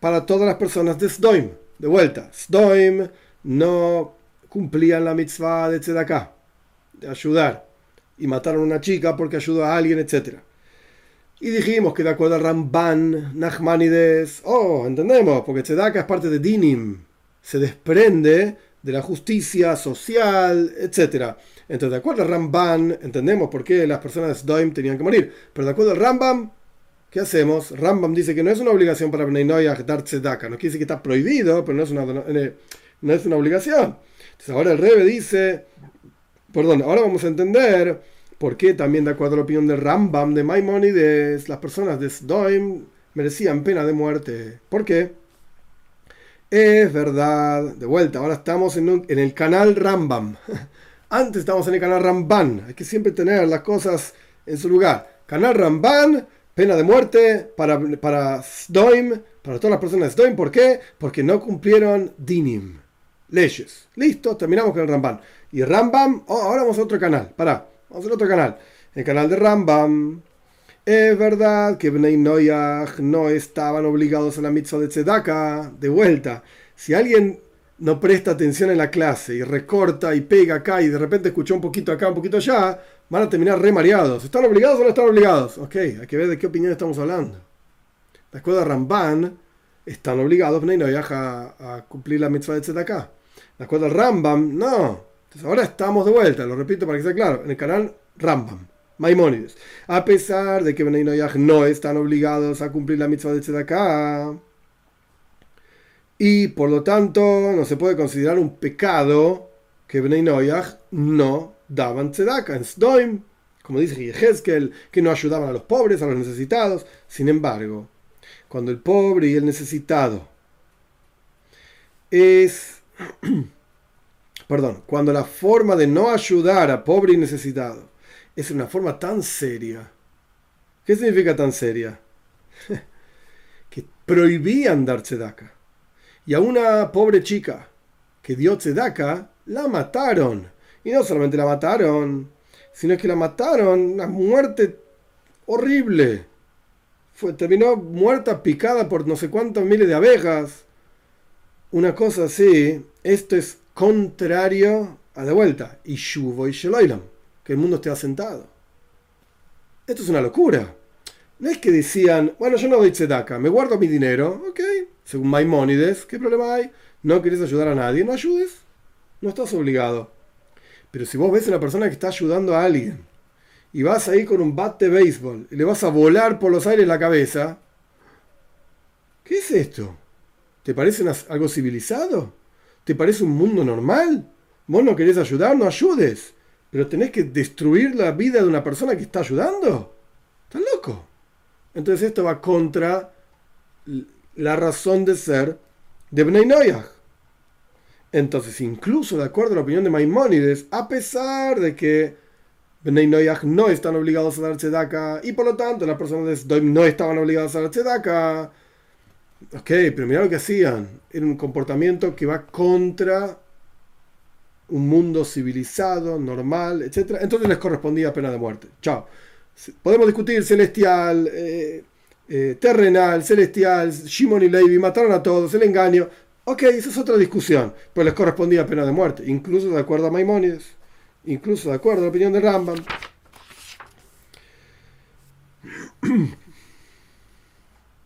para todas las personas de Sdoim. De vuelta, Sdoim no cumplían la mitzvah de Tzedakah, de ayudar. Y mataron a una chica porque ayudó a alguien, etc. Y dijimos que de acuerdo a Ramban, Nachmanides, oh, entendemos, porque Tzedakah es parte de Dinim, se desprende de la justicia social, etc. Entonces, de acuerdo a Ramban, entendemos por qué las personas de Sdoim tenían que morir. Pero de acuerdo al Rambam, ¿qué hacemos? Rambam dice que no es una obligación para Bnei Noyah dar tzedaka. No quiere decir que está prohibido, pero no es una, eh, no es una obligación. Entonces, ahora el Rebe dice, perdón, ahora vamos a entender por qué también de acuerdo a la opinión del Rambam, de Maimonides, las personas de Sdoim merecían pena de muerte. ¿Por qué? Es verdad, de vuelta, ahora estamos en, el canal Rambam. Antes estábamos en el canal Ramban. Hay que siempre tener las cosas en su lugar. Canal Ramban, pena de muerte para, para Sdoim, para todas las personas de Sdoim. ¿Por qué? Porque no cumplieron dinim, leyes. Listo, terminamos con el Ramban. Y Rambam, oh, ahora vamos a otro canal. Pará, vamos a otro canal. El canal de Rambam. Es verdad que Bnei Noyach no estaban obligados a la mitzvah de Tzedaka. De vuelta, si alguien no presta atención en la clase y recorta y pega acá y de repente escuchó un poquito acá, un poquito allá, van a terminar re mareados. ¿Están obligados o no están obligados? Ok, hay que ver de qué opinión estamos hablando. La escuela Ramban están obligados a, a cumplir la mitzvah de Tzedakah. La escuela Rambam, no. Entonces ahora estamos de vuelta, lo repito para que sea claro, en el canal Rambam. Maimónides. A pesar de que Bnei no están obligados a cumplir la mitzvah de Tzedakah, y por lo tanto no se puede considerar un pecado que Bnei Noyach no daban tzedaka en Sdoim, como dice Yehezkel, que no ayudaban a los pobres, a los necesitados. Sin embargo, cuando el pobre y el necesitado es, perdón, cuando la forma de no ayudar a pobre y necesitado es una forma tan seria, ¿qué significa tan seria? que prohibían dar tzedaka y a una pobre chica que dio tzedaka, la mataron. Y no solamente la mataron, sino que la mataron, una muerte horrible. Fue, terminó muerta, picada por no sé cuántos miles de abejas. Una cosa así, esto es contrario a de vuelta. Y Shuvo y Sheloilam, que el mundo esté asentado. Esto es una locura. No es que decían, bueno, yo no doy tzedaka, me guardo mi dinero, ok, según Maimónides, ¿qué problema hay? ¿No querés ayudar a nadie? No ayudes. No estás obligado. Pero si vos ves a una persona que está ayudando a alguien y vas ahí con un bat de béisbol y le vas a volar por los aires la cabeza, ¿qué es esto? ¿Te parece algo civilizado? ¿Te parece un mundo normal? ¿Vos no querés ayudar? No ayudes. Pero tenés que destruir la vida de una persona que está ayudando. ¿Estás loco? Entonces esto va contra la razón de ser de Bnei Noyach. Entonces, incluso de acuerdo a la opinión de Maimónides, a pesar de que Bnei Noyach no están obligados a dar tzedaka y por lo tanto las personas de Sdoim no estaban obligadas a dar tzedaka, ok, pero mira lo que hacían, era un comportamiento que va contra un mundo civilizado, normal, etc. Entonces les correspondía pena de muerte. Chao. Podemos discutir celestial, eh, eh, terrenal, celestial, Shimon y Levi mataron a todos, el engaño. Ok, esa es otra discusión, pues les correspondía pena de muerte, incluso de acuerdo a Maimónides, incluso de acuerdo a la opinión de Rambam.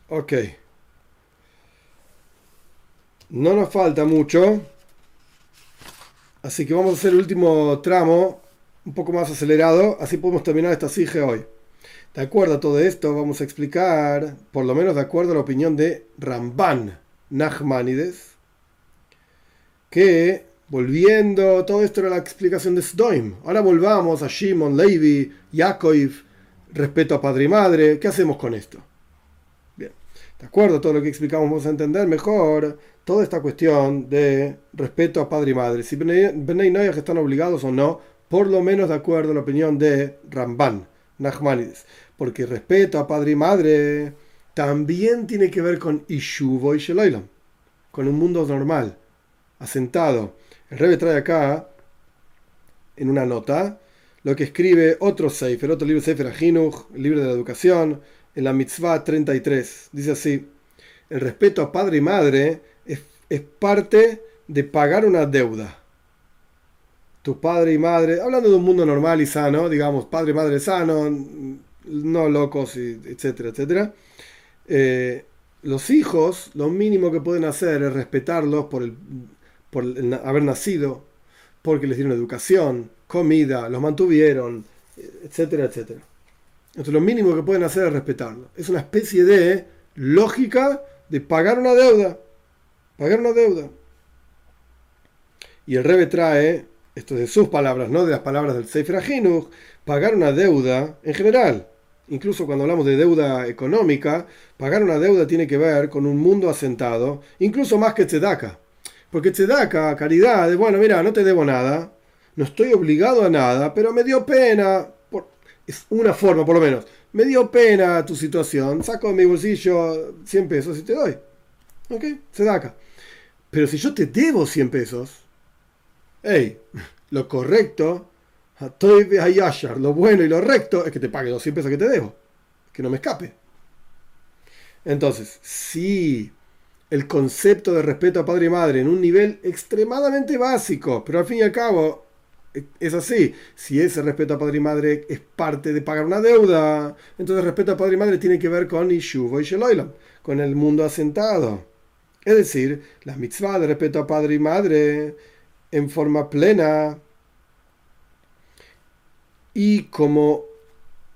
ok. No nos falta mucho. Así que vamos a hacer el último tramo un poco más acelerado, así podemos terminar esta sige hoy. De acuerdo a todo esto, vamos a explicar, por lo menos de acuerdo a la opinión de Ramban Nachmanides, que volviendo, todo esto era la explicación de Sdoim. Ahora volvamos a Shimon, Levi, Yaakov, respeto a padre y madre. ¿Qué hacemos con esto? De acuerdo a todo lo que explicamos, vamos a entender mejor toda esta cuestión de respeto a padre y madre. Si Benay Noyah están obligados o no, por lo menos de acuerdo a la opinión de Ramban Nachmanides. Porque respeto a padre y madre también tiene que ver con Ishuvo y Sheloilam, con un mundo normal, asentado. El Rebbe trae acá, en una nota, lo que escribe otro Sefer, otro libro Sefer Ahinuch, el libro de la educación, en la Mitzvah 33. Dice así: el respeto a padre y madre es, parte de pagar una deuda tu padre y madre, hablando de un mundo normal y sano, digamos, padre y madre sano, no locos, etcétera, etcétera. Eh, los hijos, lo mínimo que pueden hacer es respetarlos por, el, por haber nacido, porque les dieron educación, comida, los mantuvieron, etcétera, etcétera. Entonces lo mínimo que pueden hacer es respetarlo. Es una especie de lógica de pagar una deuda. Pagar una deuda. Y el Rebe trae esto es de sus palabras, no de las palabras del Sefer Ahinuch, pagar una deuda en general. Incluso cuando hablamos de deuda económica, pagar una deuda tiene que ver con un mundo asentado, incluso más que tzedaka. Porque tzedaka, caridad, bueno, mira, no te debo nada, no estoy obligado a nada, pero me dio pena, es una forma por lo menos, me dio pena tu situación, saco de mi bolsillo 100 pesos y te doy. ¿Ok? Tzedaka. Pero si yo te debo 100 pesos, hey, lo correcto, lo bueno y lo recto es que te pague los 100 pesos que te debo, que no me escape. Entonces, si el concepto de respeto a padre y madre en un nivel extremadamente básico, pero al fin y al cabo es así. Si ese respeto a padre y madre es parte de pagar una deuda, entonces respeto a padre y madre tiene que ver con Ishuvo y Sheloilam, con el mundo asentado. Es decir, la mitzvah de respeto a padre y madre en forma plena y como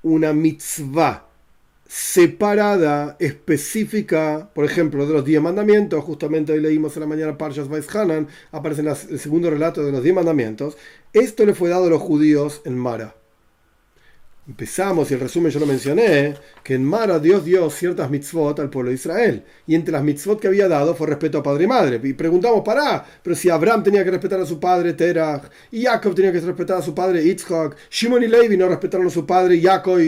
una mitzvah separada, específica, por ejemplo, de los diez mandamientos, justamente hoy leímos en la mañana Parshas Hanan, aparece en el segundo relato de los diez mandamientos, esto le fue dado a los judíos en Mara. Empezamos, y el resumen yo lo mencioné, que en Mara Dios dio ciertas mitzvot al pueblo de Israel. Y entre las mitzvot que había dado fue respeto a padre y madre. Y preguntamos, pará, pero si Abraham tenía que respetar a su padre Terach, y Jacob tenía que respetar a su padre Yitzhak, Shimon y Levi no respetaron a su padre Jacob.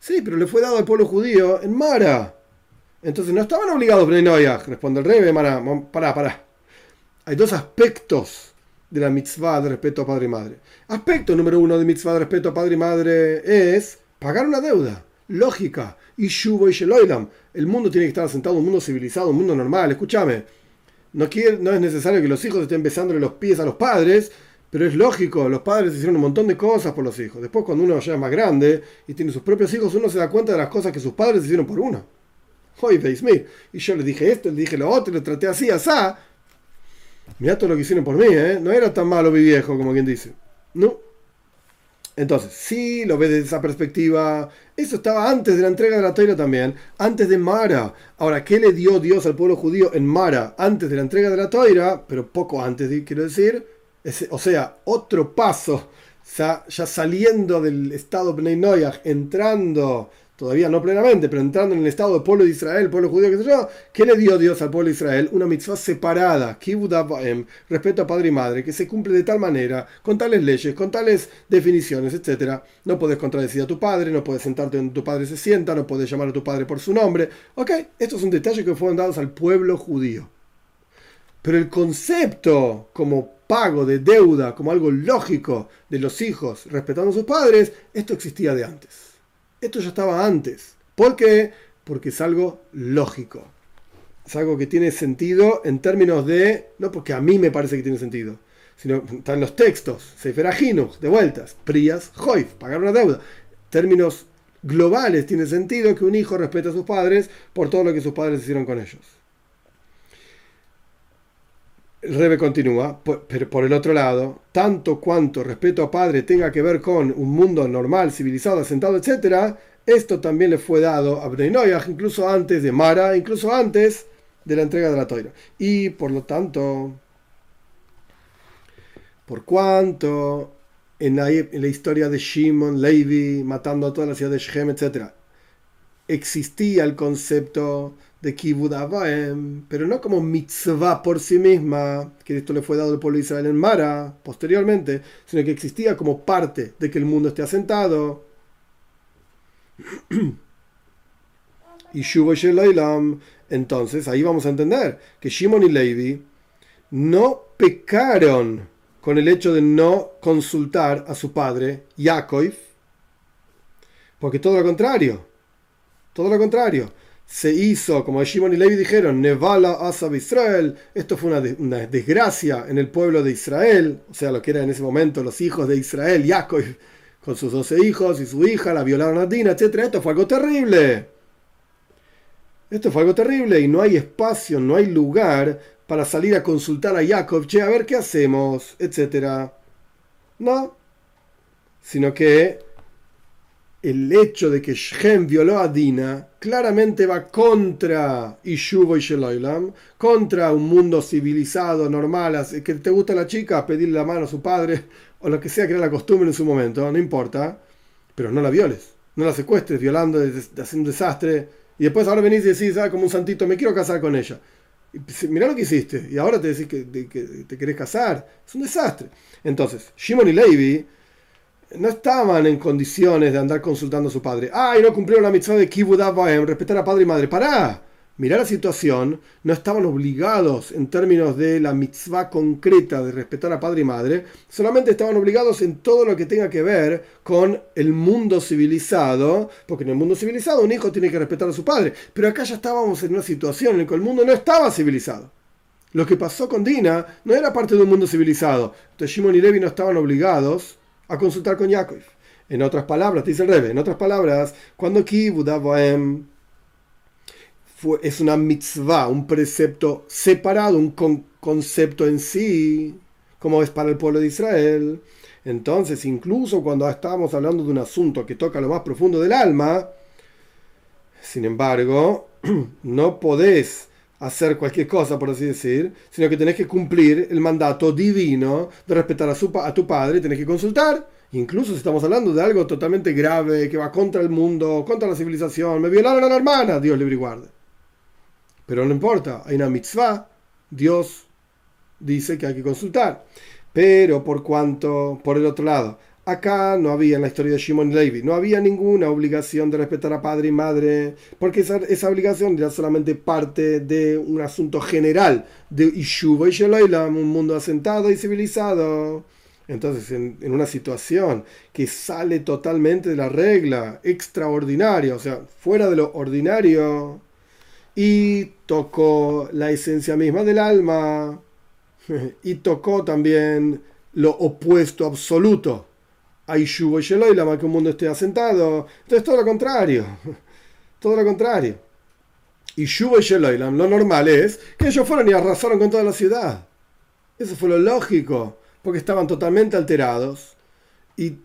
Sí, pero le fue dado al pueblo judío en Mara. Entonces no estaban obligados, responde el rey, pará, pará. Hay dos aspectos de la mitzvah de respeto a padre y madre. Aspecto número uno de mitzvah de respeto a padre y madre es pagar una deuda. Lógica. Y Shubo y Sheloilam. El mundo tiene que estar asentado, un mundo civilizado, un mundo normal. Escúchame. No, no es necesario que los hijos estén besándole los pies a los padres, pero es lógico, los padres hicieron un montón de cosas por los hijos. Después, cuando uno ya es más grande y tiene sus propios hijos, uno se da cuenta de las cosas que sus padres hicieron por uno. Y yo le dije esto, le dije lo otro, le traté así, asá. Mira todo lo que hicieron por mí, ¿eh? No era tan malo mi viejo, como quien dice. No. Entonces, sí, lo ves desde esa perspectiva. Eso estaba antes de la entrega de la Torah también, antes de Mara. Ahora, ¿qué le dio Dios al pueblo judío en Mara? Antes de la entrega de la Torah, pero poco antes, quiero decir. O sea, otro paso, ya, saliendo del estado Bnei entrando todavía no plenamente, pero entrando en el estado del pueblo de Israel, el pueblo judío, que sé ¿qué le dio Dios al pueblo de Israel? Una mitzvah separada, respeto a padre y madre, que se cumple de tal manera, con tales leyes, con tales definiciones, etc. No puedes contradecir a tu padre, no puedes sentarte donde tu padre se sienta, no puedes llamar a tu padre por su nombre. Ok, estos son detalles que fueron dados al pueblo judío. Pero el concepto como pago de deuda, como algo lógico de los hijos respetando a sus padres, esto existía de antes. Esto ya estaba antes. ¿Por qué? Porque es algo lógico. Es algo que tiene sentido en términos de, no porque a mí me parece que tiene sentido, sino están los textos, Sefer de vueltas, Prias, Hoif, pagar una deuda. Términos globales tiene sentido que un hijo respete a sus padres por todo lo que sus padres hicieron con ellos. Rebe continúa, pero por el otro lado, tanto cuanto respeto a padre tenga que ver con un mundo normal, civilizado, asentado, etc., esto también le fue dado a Bnei incluso antes de Mara, incluso antes de la entrega de la toira. Y por lo tanto, por cuanto en la, historia de Shimon, Levi, matando a toda la ciudad de Shem, etc., existía el concepto de Kibud pero no como mitzvah por sí misma, que esto le fue dado al pueblo de Israel en Mara posteriormente, sino que existía como parte de que el mundo esté asentado. y entonces ahí vamos a entender que Shimon y Levi no pecaron con el hecho de no consultar a su padre, Yaakov, porque todo lo contrario, todo lo contrario se hizo, como Shimon y Levi dijeron, Nevala Asab Israel, esto fue una, desgracia en el pueblo de Israel, o sea, lo que eran en ese momento los hijos de Israel, Jacob, con sus doce hijos y su hija, la violaron a Dina, etc. Esto fue algo terrible. Esto fue algo terrible y no hay espacio, no hay lugar para salir a consultar a Jacob, che, a ver qué hacemos, etc. No, sino que el hecho de que Shem violó a Dina claramente va contra Ishuvo y Sheloilam, contra un mundo civilizado, normal, que te gusta la chica, pedirle la mano a su padre, o lo que sea que era la costumbre en su momento, no importa, pero no la violes, no la secuestres, violando, haciendo un desastre, y después ahora venís y decís, ah, como un santito, me quiero casar con ella. Mirá lo que hiciste, y ahora te decís que, que te querés casar, es un desastre. Entonces, Shimon y Levi no estaban en condiciones de andar consultando a su padre. ¡Ay, no cumplieron la mitzvah de Kibud respetar a padre y madre! ¡Pará! Mirá la situación, no estaban obligados en términos de la mitzvah concreta de respetar a padre y madre, solamente estaban obligados en todo lo que tenga que ver con el mundo civilizado, porque en el mundo civilizado un hijo tiene que respetar a su padre, pero acá ya estábamos en una situación en la que el mundo no estaba civilizado. Lo que pasó con Dina no era parte de un mundo civilizado, entonces Shimon y Levi no estaban obligados a consultar con Yaakov. En otras palabras, dice el Rebe, en otras palabras, cuando Kibud es una mitzvah, un precepto separado, un concepto en sí, como es para el pueblo de Israel. Entonces, incluso cuando estamos hablando de un asunto que toca lo más profundo del alma, sin embargo, no podés hacer cualquier cosa, por así decir, sino que tenés que cumplir el mandato divino de respetar a, su, a tu padre, tenés que consultar. Incluso si estamos hablando de algo totalmente grave, que va contra el mundo, contra la civilización, me violaron a la hermana, Dios libre y. Pero no importa, hay una mitzvah, Dios dice que hay que consultar. Pero por cuanto, por el otro lado, Acá no había en la historia de Shimon Levi, no había ninguna obligación de respetar a padre y madre, porque esa, esa obligación era solamente parte de un asunto general de Ishuvo y Sheloilam, un mundo asentado y civilizado. Entonces, en, en, una situación que sale totalmente de la regla, extraordinaria, o sea, fuera de lo ordinario, y tocó la esencia misma del alma, y tocó también lo opuesto absoluto hay Shubo y Sheloilam, que un mundo esté asentado. Entonces todo lo contrario. Todo lo contrario. Y Shubo y lo normal es que ellos fueron y arrasaron con toda la ciudad. Eso fue lo lógico, porque estaban totalmente alterados y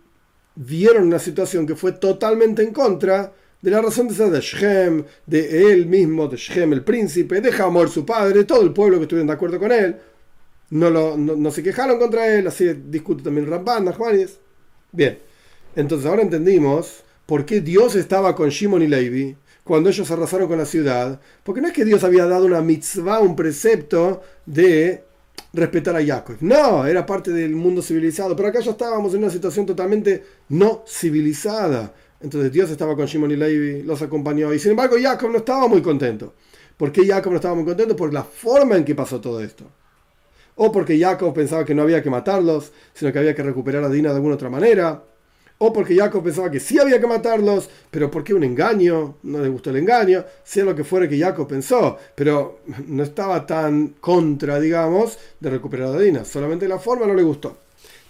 vieron una situación que fue totalmente en contra de la razón de ser de Shem, de él mismo, de Shem el príncipe, de Hamor su padre, todo el pueblo que estuvieron de acuerdo con él. No, lo, no, se quejaron contra él, así discute también Ramban, Juanes. Bien, entonces ahora entendimos por qué Dios estaba con Shimon y Levi cuando ellos arrasaron con la ciudad. Porque no es que Dios había dado una mitzvah, un precepto de respetar a Jacob. No, era parte del mundo civilizado. Pero acá ya estábamos en una situación totalmente no civilizada. Entonces Dios estaba con Shimon y Levi, los acompañó. Y sin embargo Jacob no estaba muy contento. ¿Por qué Jacob no estaba muy contento? Por la forma en que pasó todo esto o porque Jacob pensaba que no había que matarlos, sino que había que recuperar a Dina de alguna otra manera, o porque Jacob pensaba que sí había que matarlos, pero ¿por qué un engaño? No le gustó el engaño, sea lo que fuera que Jacob pensó, pero no estaba tan contra, digamos, de recuperar a Dina, solamente la forma no le gustó.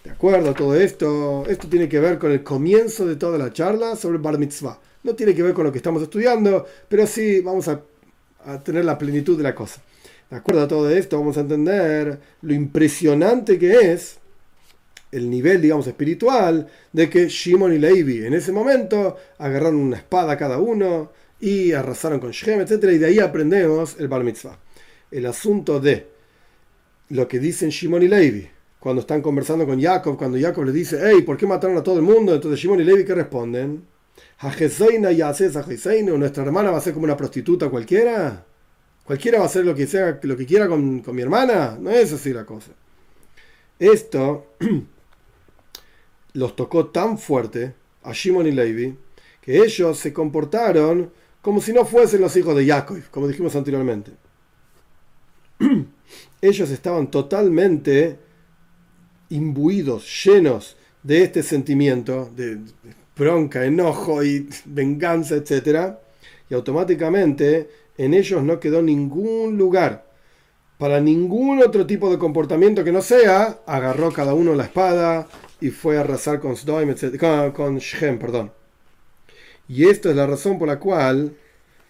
De acuerdo a todo esto, esto tiene que ver con el comienzo de toda la charla sobre Bar Mitzvah. No tiene que ver con lo que estamos estudiando, pero sí vamos a, a tener la plenitud de la cosa. De acuerdo a todo esto, vamos a entender lo impresionante que es el nivel, digamos, espiritual de que Shimon y Levi en ese momento agarraron una espada cada uno y arrasaron con Shem, etc. Y de ahí aprendemos el Bar Mitzvah. El asunto de lo que dicen Shimon y Levi cuando están conversando con Jacob, cuando Jacob les dice, hey, ¿por qué mataron a todo el mundo? Entonces Shimon y Levi, ¿qué responden? ¿Nuestra hermana va a ser como una prostituta cualquiera? ¿Cualquiera va a hacer lo que, sea, lo que quiera con, con mi hermana? No es así la cosa. Esto los tocó tan fuerte a Shimon y Levi que ellos se comportaron como si no fuesen los hijos de Jacob, como dijimos anteriormente. ellos estaban totalmente imbuidos, llenos de este sentimiento de bronca, enojo y venganza, etc. Y automáticamente en ellos no quedó ningún lugar para ningún otro tipo de comportamiento que no sea, agarró cada uno la espada y fue a arrasar con Sdoim, con, con Shem, perdón. Y esto es la razón por la cual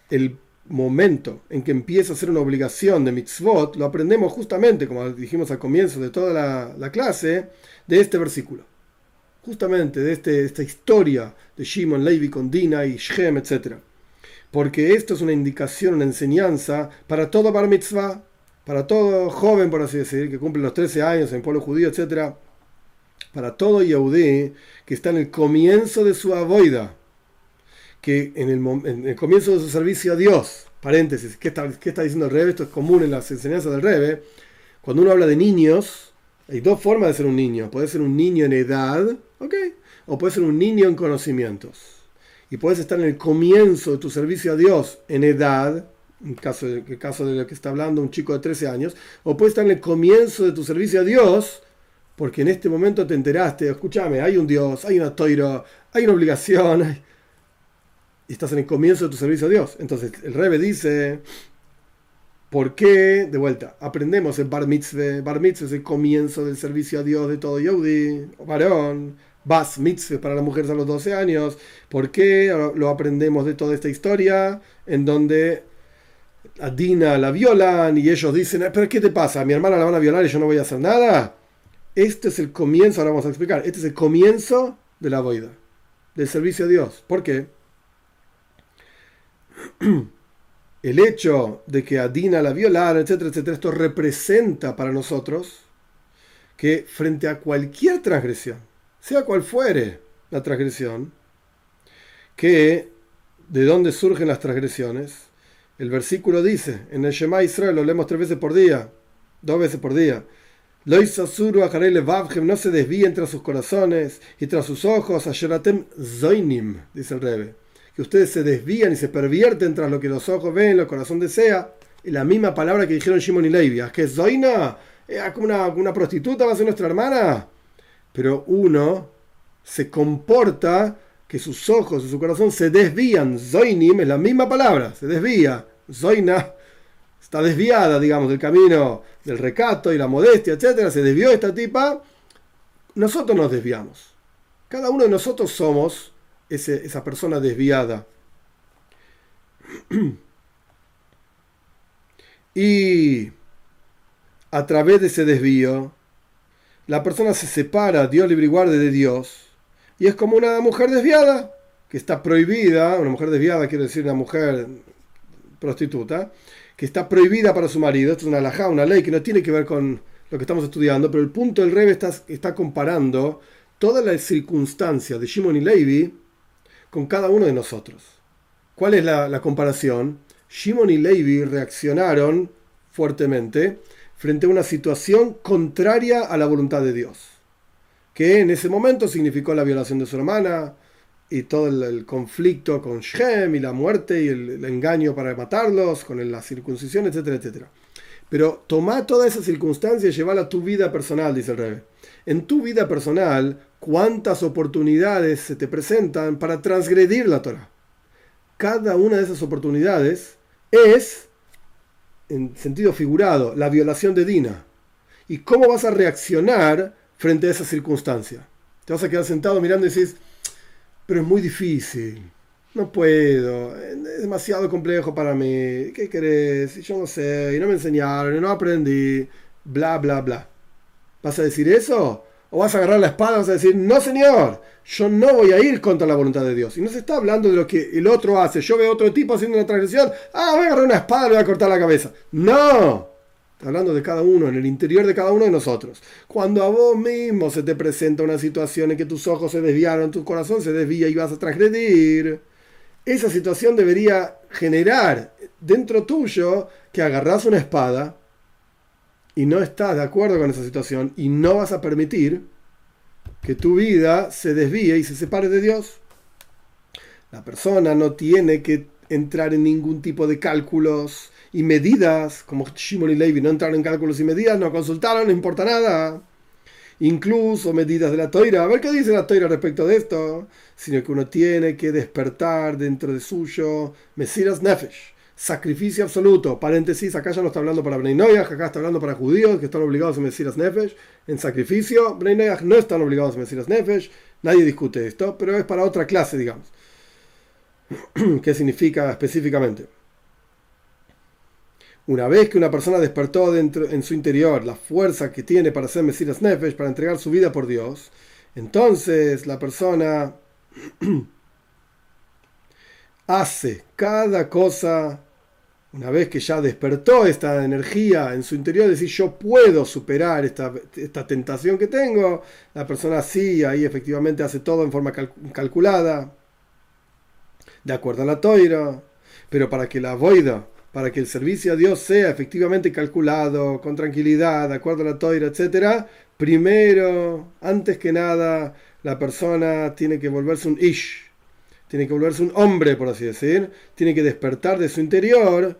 el momento en que empieza a ser una obligación de mitzvot, lo aprendemos justamente, como dijimos al comienzo de toda la, clase, de este versículo. Justamente de este, esta historia de Shimon, Levi con Dina y Shem, etc. Porque esto es una indicación, una enseñanza para todo bar mitzvah, para todo joven, por así decir, que cumple los 13 años en pueblo judío, etc. Para todo Yehudí que está en el comienzo de su avoida, que en el, comienzo de su servicio a Dios, paréntesis, ¿qué está, ¿qué está, diciendo el Rebe? Esto es común en las enseñanzas del Rebe. Cuando uno habla de niños, hay dos formas de ser un niño. Puede ser un niño en edad, ¿ok? O puede ser un niño en conocimientos. Y puedes estar en el comienzo de tu servicio a Dios en edad, en caso de, el caso de lo que está hablando un chico de 13 años, o puedes estar en el comienzo de tu servicio a Dios, porque en este momento te enteraste, escúchame, hay un Dios, hay una toiro, hay una obligación, y estás en el comienzo de tu servicio a Dios. Entonces el Rebe dice, ¿por qué? De vuelta, aprendemos el Bar Mitzvah. Bar Mitzvah es el comienzo del servicio a Dios de todo Yehudi, varón. Bas Mitzvah para las mujeres a los 12 años. ¿Por qué lo aprendemos de toda esta historia? En donde a Dina la violan y ellos dicen, ¿pero qué te pasa? ¿A mi hermana la van a violar y yo no voy a hacer nada? Este es el comienzo, ahora vamos a explicar, este es el comienzo de la boida, del servicio a Dios. ¿Por qué? el hecho de que a Dina la violara, etcétera, etcétera, esto representa para nosotros que frente a cualquier transgresión, sea cual fuere la transgresión, que de dónde surgen las transgresiones, el versículo dice, en el Shema Israel lo leemos tres veces por día, dos veces por día, no se desvíen tras sus corazones y tras sus ojos, zoinim, dice el Rebe que ustedes se desvían y se pervierten tras lo que los ojos ven, el corazón desea. Y la misma palabra que dijeron Shimon y Levi, que Zoina, es como una, una prostituta, va a ser nuestra hermana. Pero uno se comporta que sus ojos y su corazón se desvían. Zoinim es la misma palabra, se desvía. Zoina está desviada, digamos, del camino del recato y la modestia, etcétera. Se desvió esta tipa. Nosotros nos desviamos. Cada uno de nosotros somos esa persona desviada. y a través de ese desvío, la persona se separa, Dios libre y de Dios, y es como una mujer desviada, que está prohibida, una mujer desviada quiere decir una mujer prostituta, que está prohibida para su marido, esto es una alajá, una ley que no tiene que ver con lo que estamos estudiando, pero el punto del Rebe está, comparando toda la circunstancia de Shimon y Levi con cada uno de nosotros. ¿Cuál es la, comparación? Shimon y Levi reaccionaron fuertemente frente a una situación contraria a la voluntad de Dios, que en ese momento significó la violación de su hermana y todo el, conflicto con Shem y la muerte y el, engaño para matarlos, con la circuncisión, etcétera, etcétera. Pero toma toda esa circunstancia y llevala a tu vida personal, dice el Rebe. En tu vida personal, ¿cuántas oportunidades se te presentan para transgredir la Torah? Cada una de esas oportunidades es, en sentido figurado, la violación de Dina. ¿Y cómo vas a reaccionar frente a esa circunstancia? Te vas a quedar sentado mirando y decís, pero es muy difícil no puedo, es demasiado complejo para mí, ¿qué querés? Yo no sé, y no me enseñaron, y no aprendí, bla, bla, bla. ¿Vas a decir eso? ¿O vas a agarrar la espada y vas a decir, no señor, yo no voy a ir contra la voluntad de Dios? Y no se está hablando de lo que el otro hace. Yo veo otro tipo haciendo una transgresión, ah, voy a agarrar una espada y voy a cortar la cabeza. No, Está hablando de cada uno, en el interior de cada uno de nosotros. Cuando a vos mismo se te presenta una situación en que tus ojos se desviaron, tu corazón se desvía y vas a transgredir, esa situación debería generar dentro tuyo que agarras una espada y no estás de acuerdo con esa situación y no vas a permitir que tu vida se desvíe y se separe de Dios. La persona no tiene que entrar en ningún tipo de cálculos y medidas, como Shimon y Levi no entraron en cálculos y medidas, no consultaron, no importa nada incluso medidas de la toira. A ver qué dice la toira respecto de esto. Sino que uno tiene que despertar dentro de suyo Mesiras Nefesh. Sacrificio absoluto. Paréntesis, acá ya no está hablando para Bnei acá está hablando para judíos que están obligados a Mesiras Nefesh. En sacrificio, Bnei no están obligados a Mesiras Nefesh. Nadie discute esto, pero es para otra clase, digamos. ¿Qué significa específicamente? Una vez que una persona despertó dentro, en su interior la fuerza que tiene para ser Mesiras Nefesh, para entregar su vida por Dios, entonces la persona hace cada cosa, una vez que ya despertó esta energía en su interior, decir yo puedo superar esta, esta tentación que tengo, la persona sí, ahí efectivamente hace todo en forma calculada, de acuerdo a la toira, pero para que la voida para que el servicio a Dios sea efectivamente calculado, con tranquilidad, de acuerdo a la toira, etc., primero, antes que nada, la persona tiene que volverse un ish, tiene que volverse un hombre, por así decir, tiene que despertar de su interior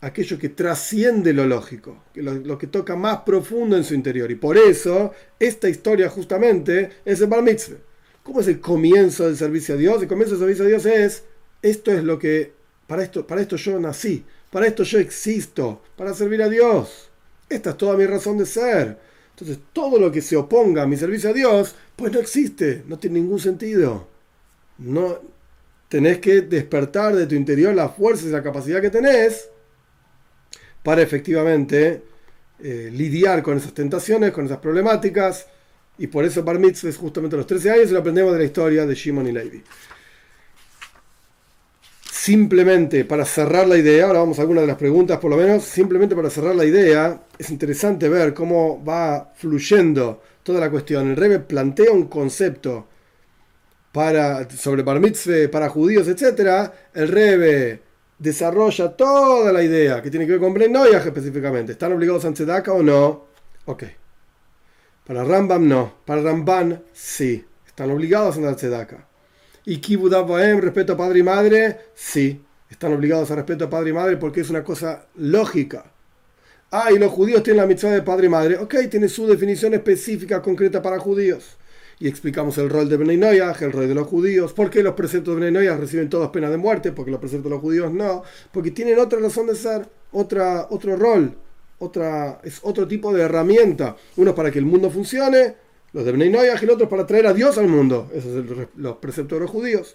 aquello que trasciende lo lógico, lo, que toca más profundo en su interior. Y por eso, esta historia justamente es el Bar Mitzvah. ¿Cómo es el comienzo del servicio a Dios? El comienzo del servicio a Dios es, esto es lo que, para esto, para esto yo nací, para esto yo existo, para servir a Dios. Esta es toda mi razón de ser. Entonces, todo lo que se oponga a mi servicio a Dios, pues no existe, no tiene ningún sentido. No tenés que despertar de tu interior la fuerza y la capacidad que tenés para efectivamente eh, lidiar con esas tentaciones, con esas problemáticas. Y por eso Bar Mitzvah es justamente los 13 años y lo aprendemos de la historia de Shimon y Levi simplemente para cerrar la idea, ahora vamos a algunas de las preguntas por lo menos, simplemente para cerrar la idea, es interesante ver cómo va fluyendo toda la cuestión. El Rebbe plantea un concepto para, sobre bar mitzvah, para judíos, etc. El Rebbe desarrolla toda la idea que tiene que ver con Bren específicamente. ¿Están obligados a tzedaka o no? Ok. Para Rambam no. Para Ramban sí. Están obligados a tzedaka. Y Kibudabaem, respeto a padre y madre, sí, están obligados a respeto a padre y madre porque es una cosa lógica. Ah, y los judíos tienen la mitzvah de padre y madre. Ok, tiene su definición específica, concreta para judíos. Y explicamos el rol de Bnei el rol de los judíos. ¿Por qué los preceptos de Bnei reciben todas penas de muerte? Porque los preceptos de los judíos no. Porque tienen otra razón de ser, otra, otro rol, otra, es otro tipo de herramienta. Uno para que el mundo funcione los de Bnei y el otro para traer a Dios al mundo. Esos son los preceptos de los judíos.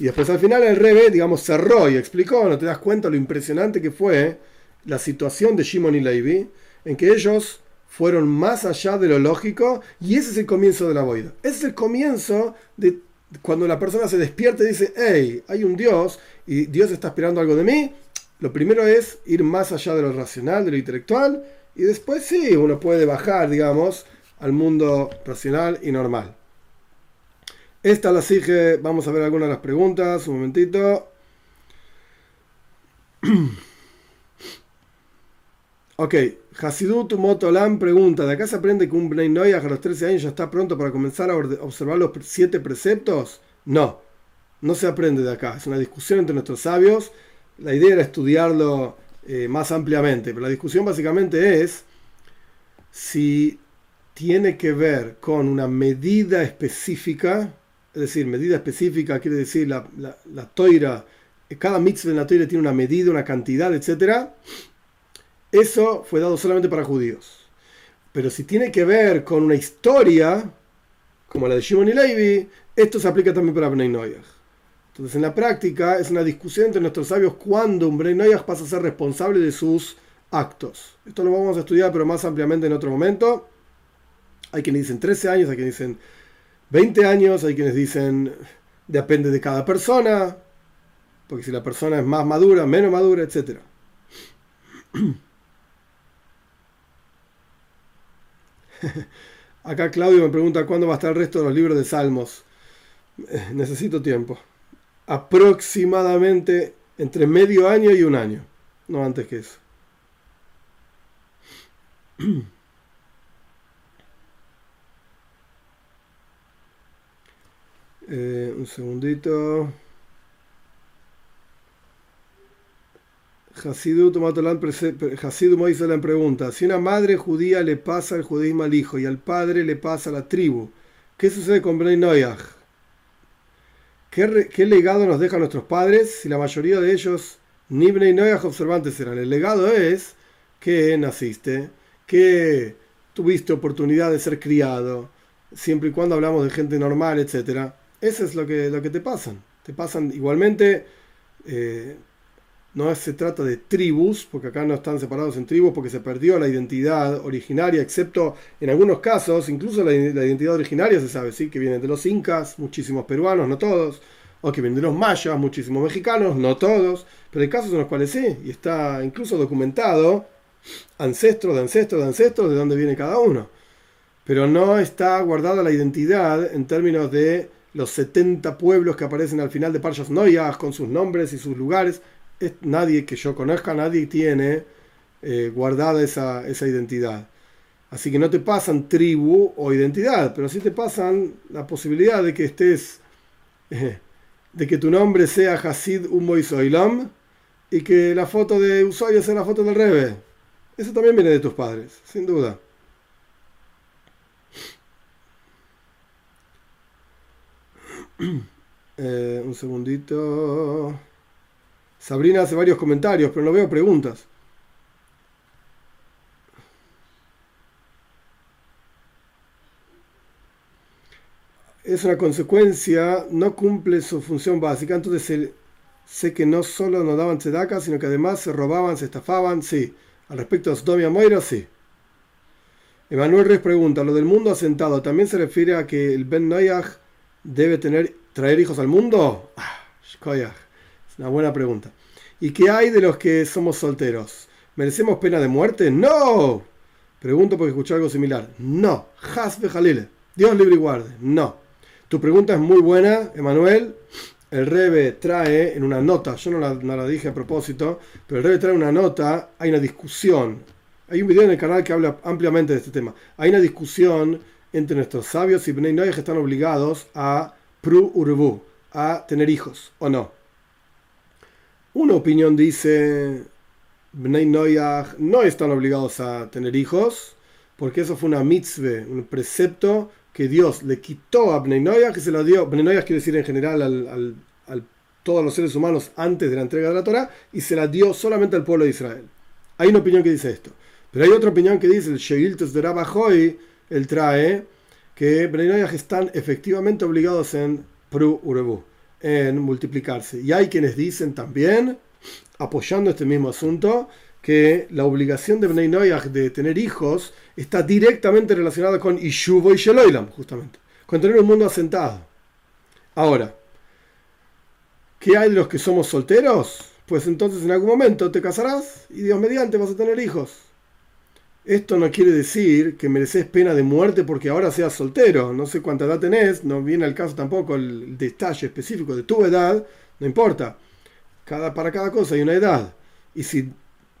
Y después al final el Rebe, digamos, cerró y explicó, no te das cuenta lo impresionante que fue la situación de Shimon y Levi, en que ellos fueron más allá de lo lógico y ese es el comienzo de la boida. Ese es el comienzo de cuando la persona se despierta y dice, hey, hay un Dios y Dios está esperando algo de mí. Lo primero es ir más allá de lo racional, de lo intelectual, y después sí, uno puede bajar, digamos, al mundo racional y normal. Esta la sigue, vamos a ver algunas de las preguntas, un momentito. ok, Hasidut Motolam pregunta, ¿de acá se aprende que un Bnei Noyaj a los 13 años ya está pronto para comenzar a observar los siete preceptos? No, no se aprende de acá, es una discusión entre nuestros sabios. La idea era estudiarlo eh, más ampliamente. Pero la discusión básicamente es si tiene que ver con una medida específica, es decir, medida específica quiere decir la, la, toira, cada mitzvah en la toira tiene una medida, una cantidad, etc. Eso fue dado solamente para judíos. Pero si tiene que ver con una historia, como la de Shimon y Levi, esto se aplica también para Bnei Noyach. Entonces, en la práctica, es una discusión entre nuestros sabios cuándo un Bnei Noyach pasa a ser responsable de sus actos. Esto lo vamos a estudiar, pero más ampliamente en otro momento. Hay quienes dicen 13 años, hay quienes dicen 20 años, hay quienes dicen depende de cada persona, porque si la persona es más madura, menos madura, etc. Acá Claudio me pregunta cuándo va a estar el resto de los libros de Salmos. Eh, necesito tiempo. Aproximadamente entre medio año y un año. No antes que eso. Eh, un segundito. Hasidut Moisés pregunta, si una madre judía le pasa el judaísmo al hijo y al padre le pasa a la tribu, ¿qué sucede con Bnei Noyach? ¿Qué, legado nos dejan nuestros padres si la mayoría de ellos ni Bnei Noyach observantes eran? El legado es que naciste, que tuviste oportunidad de ser criado, siempre y cuando hablamos de gente normal, etc. Eso es lo que, lo que te pasan. Te pasan igualmente... Eh, no se trata de tribus, porque acá no están separados en tribus, porque se perdió la identidad originaria, excepto en algunos casos, incluso la, identidad originaria se sabe, ¿sí? que vienen de los incas, muchísimos peruanos, no todos, o que vienen de los mayas, muchísimos mexicanos, no todos, pero hay casos en los cuales sí, y está incluso documentado, ancestros de ancestros de ancestros, de dónde viene cada uno. Pero no está guardada la identidad en términos de los 70 pueblos que aparecen al final de Parshas Noyas con sus nombres y sus lugares nadie que yo conozca, nadie tiene eh, guardada esa, identidad. Así que no te pasan tribu o identidad, pero sí te pasan la posibilidad de que estés, de que tu nombre sea Hasid Umoy Soilam y que la foto de Usoya sea la foto del Rebe. Eso también viene de tus padres, sin duda. Eh, un segundito. Sabrina hace varios comentarios, pero no veo preguntas. Es una consecuencia, no cumple su función básica, entonces sé que no solo no daban tzedaka, sino que además se robaban, se estafaban, sí. Al respecto de Sodomia Moira, sí. Emanuel Reyes pregunta, ¿lo del mundo asentado también se refiere a que el Ben Noyach debe tener, traer hijos al mundo? Ah, una buena pregunta. ¿Y qué hay de los que somos solteros? ¿Merecemos pena de muerte? ¡No! Pregunto porque escuché algo similar. No. Hasbe Jalile. Dios libre y guarde. No. Tu pregunta es muy buena, Emanuel. El Rebe trae en una nota, yo no la, dije a propósito, pero el Rebe trae una nota, hay una discusión. Hay un video en el canal que habla ampliamente de este tema. Hay una discusión entre nuestros sabios y Bnei que están obligados a pru urbu, a tener hijos, ¿o no? Una opinión dice, Bnei Noyach no están obligados a tener hijos, porque eso fue una mitzvah, un precepto que Dios le quitó a Bnei Noyach, que se lo dio, Bnei Noyach quiere decir en general al, todos los seres humanos antes de la entrega de la Torah, y se la dio solamente al pueblo de Israel. Hay una opinión que dice esto. Pero hay otra opinión que dice, el Sheiltos de Rabajoy, él trae que Bnei Noyach están efectivamente obligados en Pru Urebu en multiplicarse. Y hay quienes dicen también, apoyando este mismo asunto, que la obligación de Bnei de tener hijos está directamente relacionada con Ishuvo y Sheloilam, justamente, con tener un mundo asentado. Ahora, ¿qué hay de los que somos solteros? Pues entonces en algún momento te casarás y Dios mediante vas a tener hijos. Esto no quiere decir que mereces pena de muerte porque ahora seas soltero. No sé cuánta edad tenés, no viene al caso tampoco el detalle específico de tu edad, no importa. Cada, para cada cosa hay una edad. Y si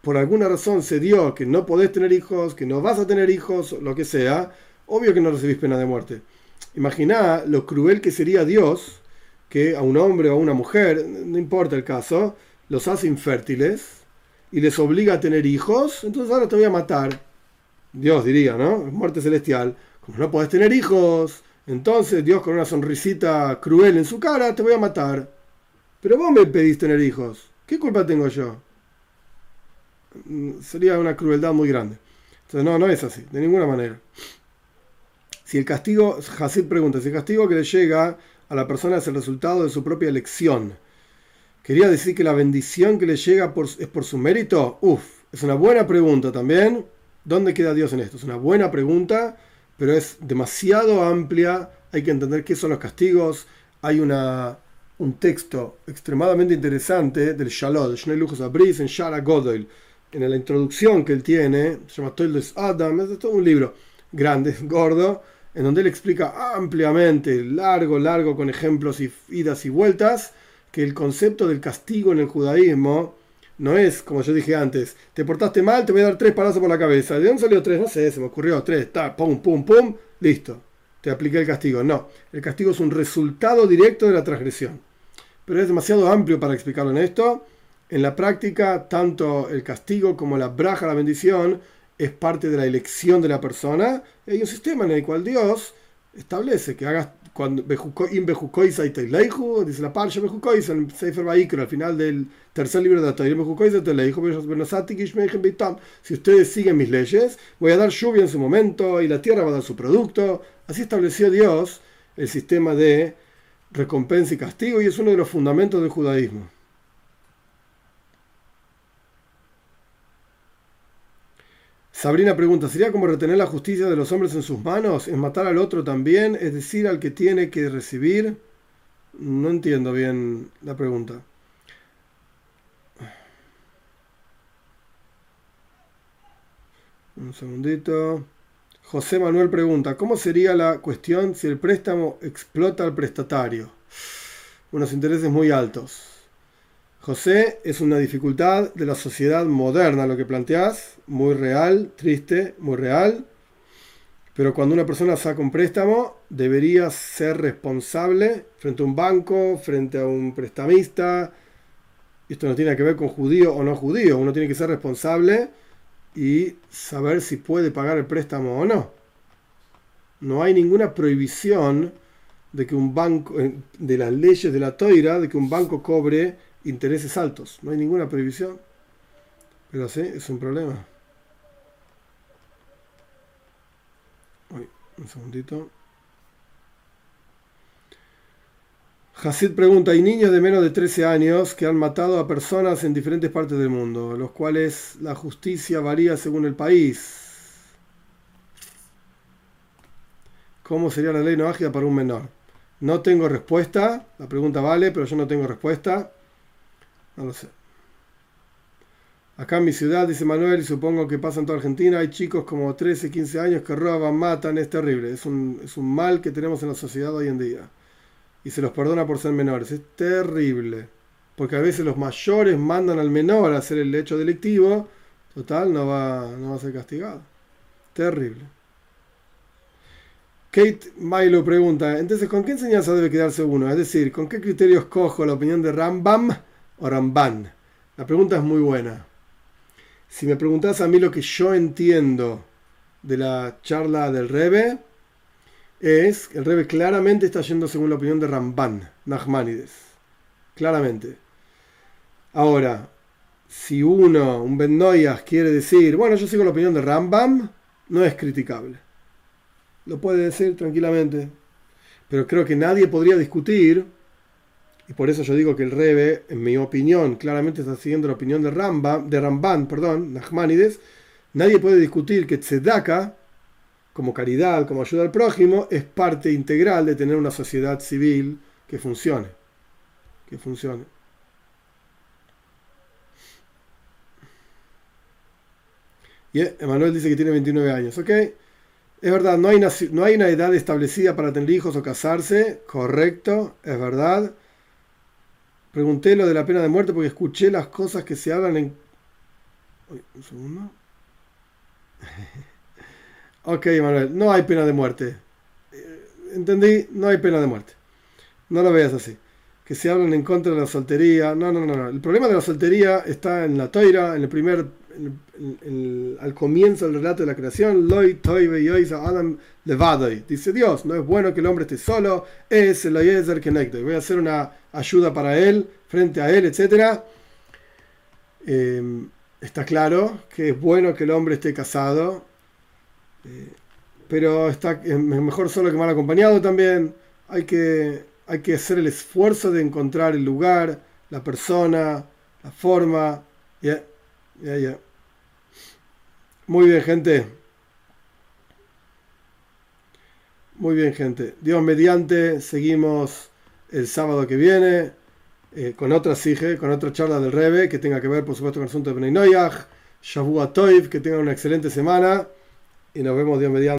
por alguna razón se dio que no podés tener hijos, que no vas a tener hijos, lo que sea, obvio que no recibís pena de muerte. Imagina lo cruel que sería Dios que a un hombre o a una mujer, no importa el caso, los hace infértiles y les obliga a tener hijos, entonces ahora te voy a matar. Dios diría, ¿no? Muerte celestial. Como no puedes tener hijos, entonces Dios con una sonrisita cruel en su cara te voy a matar. Pero vos me pedís tener hijos. ¿Qué culpa tengo yo? Mm, sería una crueldad muy grande. Entonces no, no es así, de ninguna manera. Si el castigo, Hasid pregunta, si el castigo que le llega a la persona es el resultado de su propia elección, ¿quería decir que la bendición que le llega es por su mérito? Uf, es una buena pregunta también. ¿Dónde queda Dios en esto? Es una buena pregunta, pero es demasiado amplia. Hay que entender qué son los castigos. Hay un texto extremadamente interesante del Shalom, de Lujos Abris, en Shara Godoy, en la introducción que él tiene, se llama Toldes Adam, es todo un libro grande, gordo, en donde él explica ampliamente, largo, largo, con ejemplos y idas y vueltas, que el concepto del castigo en el judaísmo no es, como yo dije antes, te portaste mal, te voy a dar tres palazos por la cabeza. ¿De dónde salió tres? No sé, se me ocurrió tres, ta, pum, pum, pum, listo. Te apliqué el castigo. No, el castigo es un resultado directo de la transgresión. Pero es demasiado amplio para explicarlo en esto. En la práctica, tanto el castigo como la braja, la bendición, es parte de la elección de la persona. Hay un sistema en el cual Dios establece que hagas cuando dice la parsha bejukoisa en Sefer Vaikra, al final del tercer libro de la Torah, si ustedes siguen mis leyes, voy a dar lluvia en su momento y la tierra va a dar su producto. Así estableció Dios el sistema de recompensa y castigo y es uno de los fundamentos del judaísmo. Sabrina pregunta, ¿sería como retener la justicia de los hombres en sus manos? ¿Es matar al otro también? ¿Es decir, al que tiene que recibir? No entiendo bien la pregunta. Un segundito. José Manuel pregunta, ¿cómo sería la cuestión si el préstamo explota al prestatario? Unos intereses muy altos. José, es una dificultad de la sociedad moderna lo que planteás, muy real, triste, muy real. Pero cuando una persona saca un préstamo, debería ser responsable frente a un banco, frente a un prestamista. Esto no tiene que ver con judío o no judío. Uno tiene que ser responsable y saber si puede pagar el préstamo o no. No hay ninguna prohibición de que un banco, eh, de las leyes de la toira, de que un banco cobre intereses altos. No hay ninguna prohibición. Pero sí, es un problema. un segundito. Hasid pregunta, hay niños de menos de 13 años que han matado a personas en diferentes partes del mundo, los cuales la justicia varía según el país. ¿Cómo sería la ley no ágida para un menor? No tengo respuesta, la pregunta vale, pero yo no tengo respuesta. No lo sé. Acá en mi ciudad, dice Manuel, y supongo que pasa en toda Argentina, hay chicos como 13, 15 años que roban, matan, es terrible. Es un, es un mal que tenemos en la sociedad hoy en día. Y se los perdona por ser menores. Es terrible. Porque a veces los mayores mandan al menor a hacer el hecho delictivo. Total, no va, no va a ser castigado. Terrible. Kate Milo pregunta, entonces, ¿con qué enseñanza debe quedarse uno? Es decir, ¿con qué criterios cojo la opinión de Rambam o Ramban? La pregunta es muy buena. Si me preguntas a mí lo que yo entiendo de la charla del Rebe, es que el Rebe claramente está yendo según la opinión de Ramban, Nachmanides. Claramente. Ahora, si uno, un Ben quiere decir, bueno, yo sigo la opinión de Rambam, no es criticable. Lo puede decir tranquilamente. Pero creo que nadie podría discutir y por eso yo digo que el Rebe, en mi opinión, claramente está siguiendo la opinión de, Ramba, de Ramban, perdón, Nachmanides. Nadie puede discutir que Tzedaka, como caridad, como ayuda al prójimo, es parte integral de tener una sociedad civil que funcione. Que funcione. Y Emanuel dice que tiene 29 años, ¿ok? Es verdad, no hay una edad establecida para tener hijos o casarse, correcto, es verdad. Pregunté lo de la pena de muerte porque escuché las cosas que se hablan en... un segundo. ok, Manuel, no hay pena de muerte. Eh, entendí, no hay pena de muerte. No lo veas así. que se hablan en contra de la soltería. No, no, no, no. El problema de la soltería está en la toira, en el primer, al comienzo del relato de la creación. Loi Adam Dice Dios, no es bueno que el hombre esté solo, es el Kenekdo. Voy a hacer una ayuda para él, frente a él, etc. Em, está claro que es bueno que el hombre esté casado, eh, pero está, es mejor solo que mal acompañado también. Hay que hay que hacer el esfuerzo de encontrar el lugar, la persona, la forma. Ya. Muy bien, gente. Muy bien, gente. Dios mediante, seguimos el sábado que viene eh, con otra sige, con otra charla del Rebe que tenga que ver, por supuesto, con el asunto de Bnei Noyach. Shavua Toiv, que tengan una excelente semana y nos vemos Dios mediante.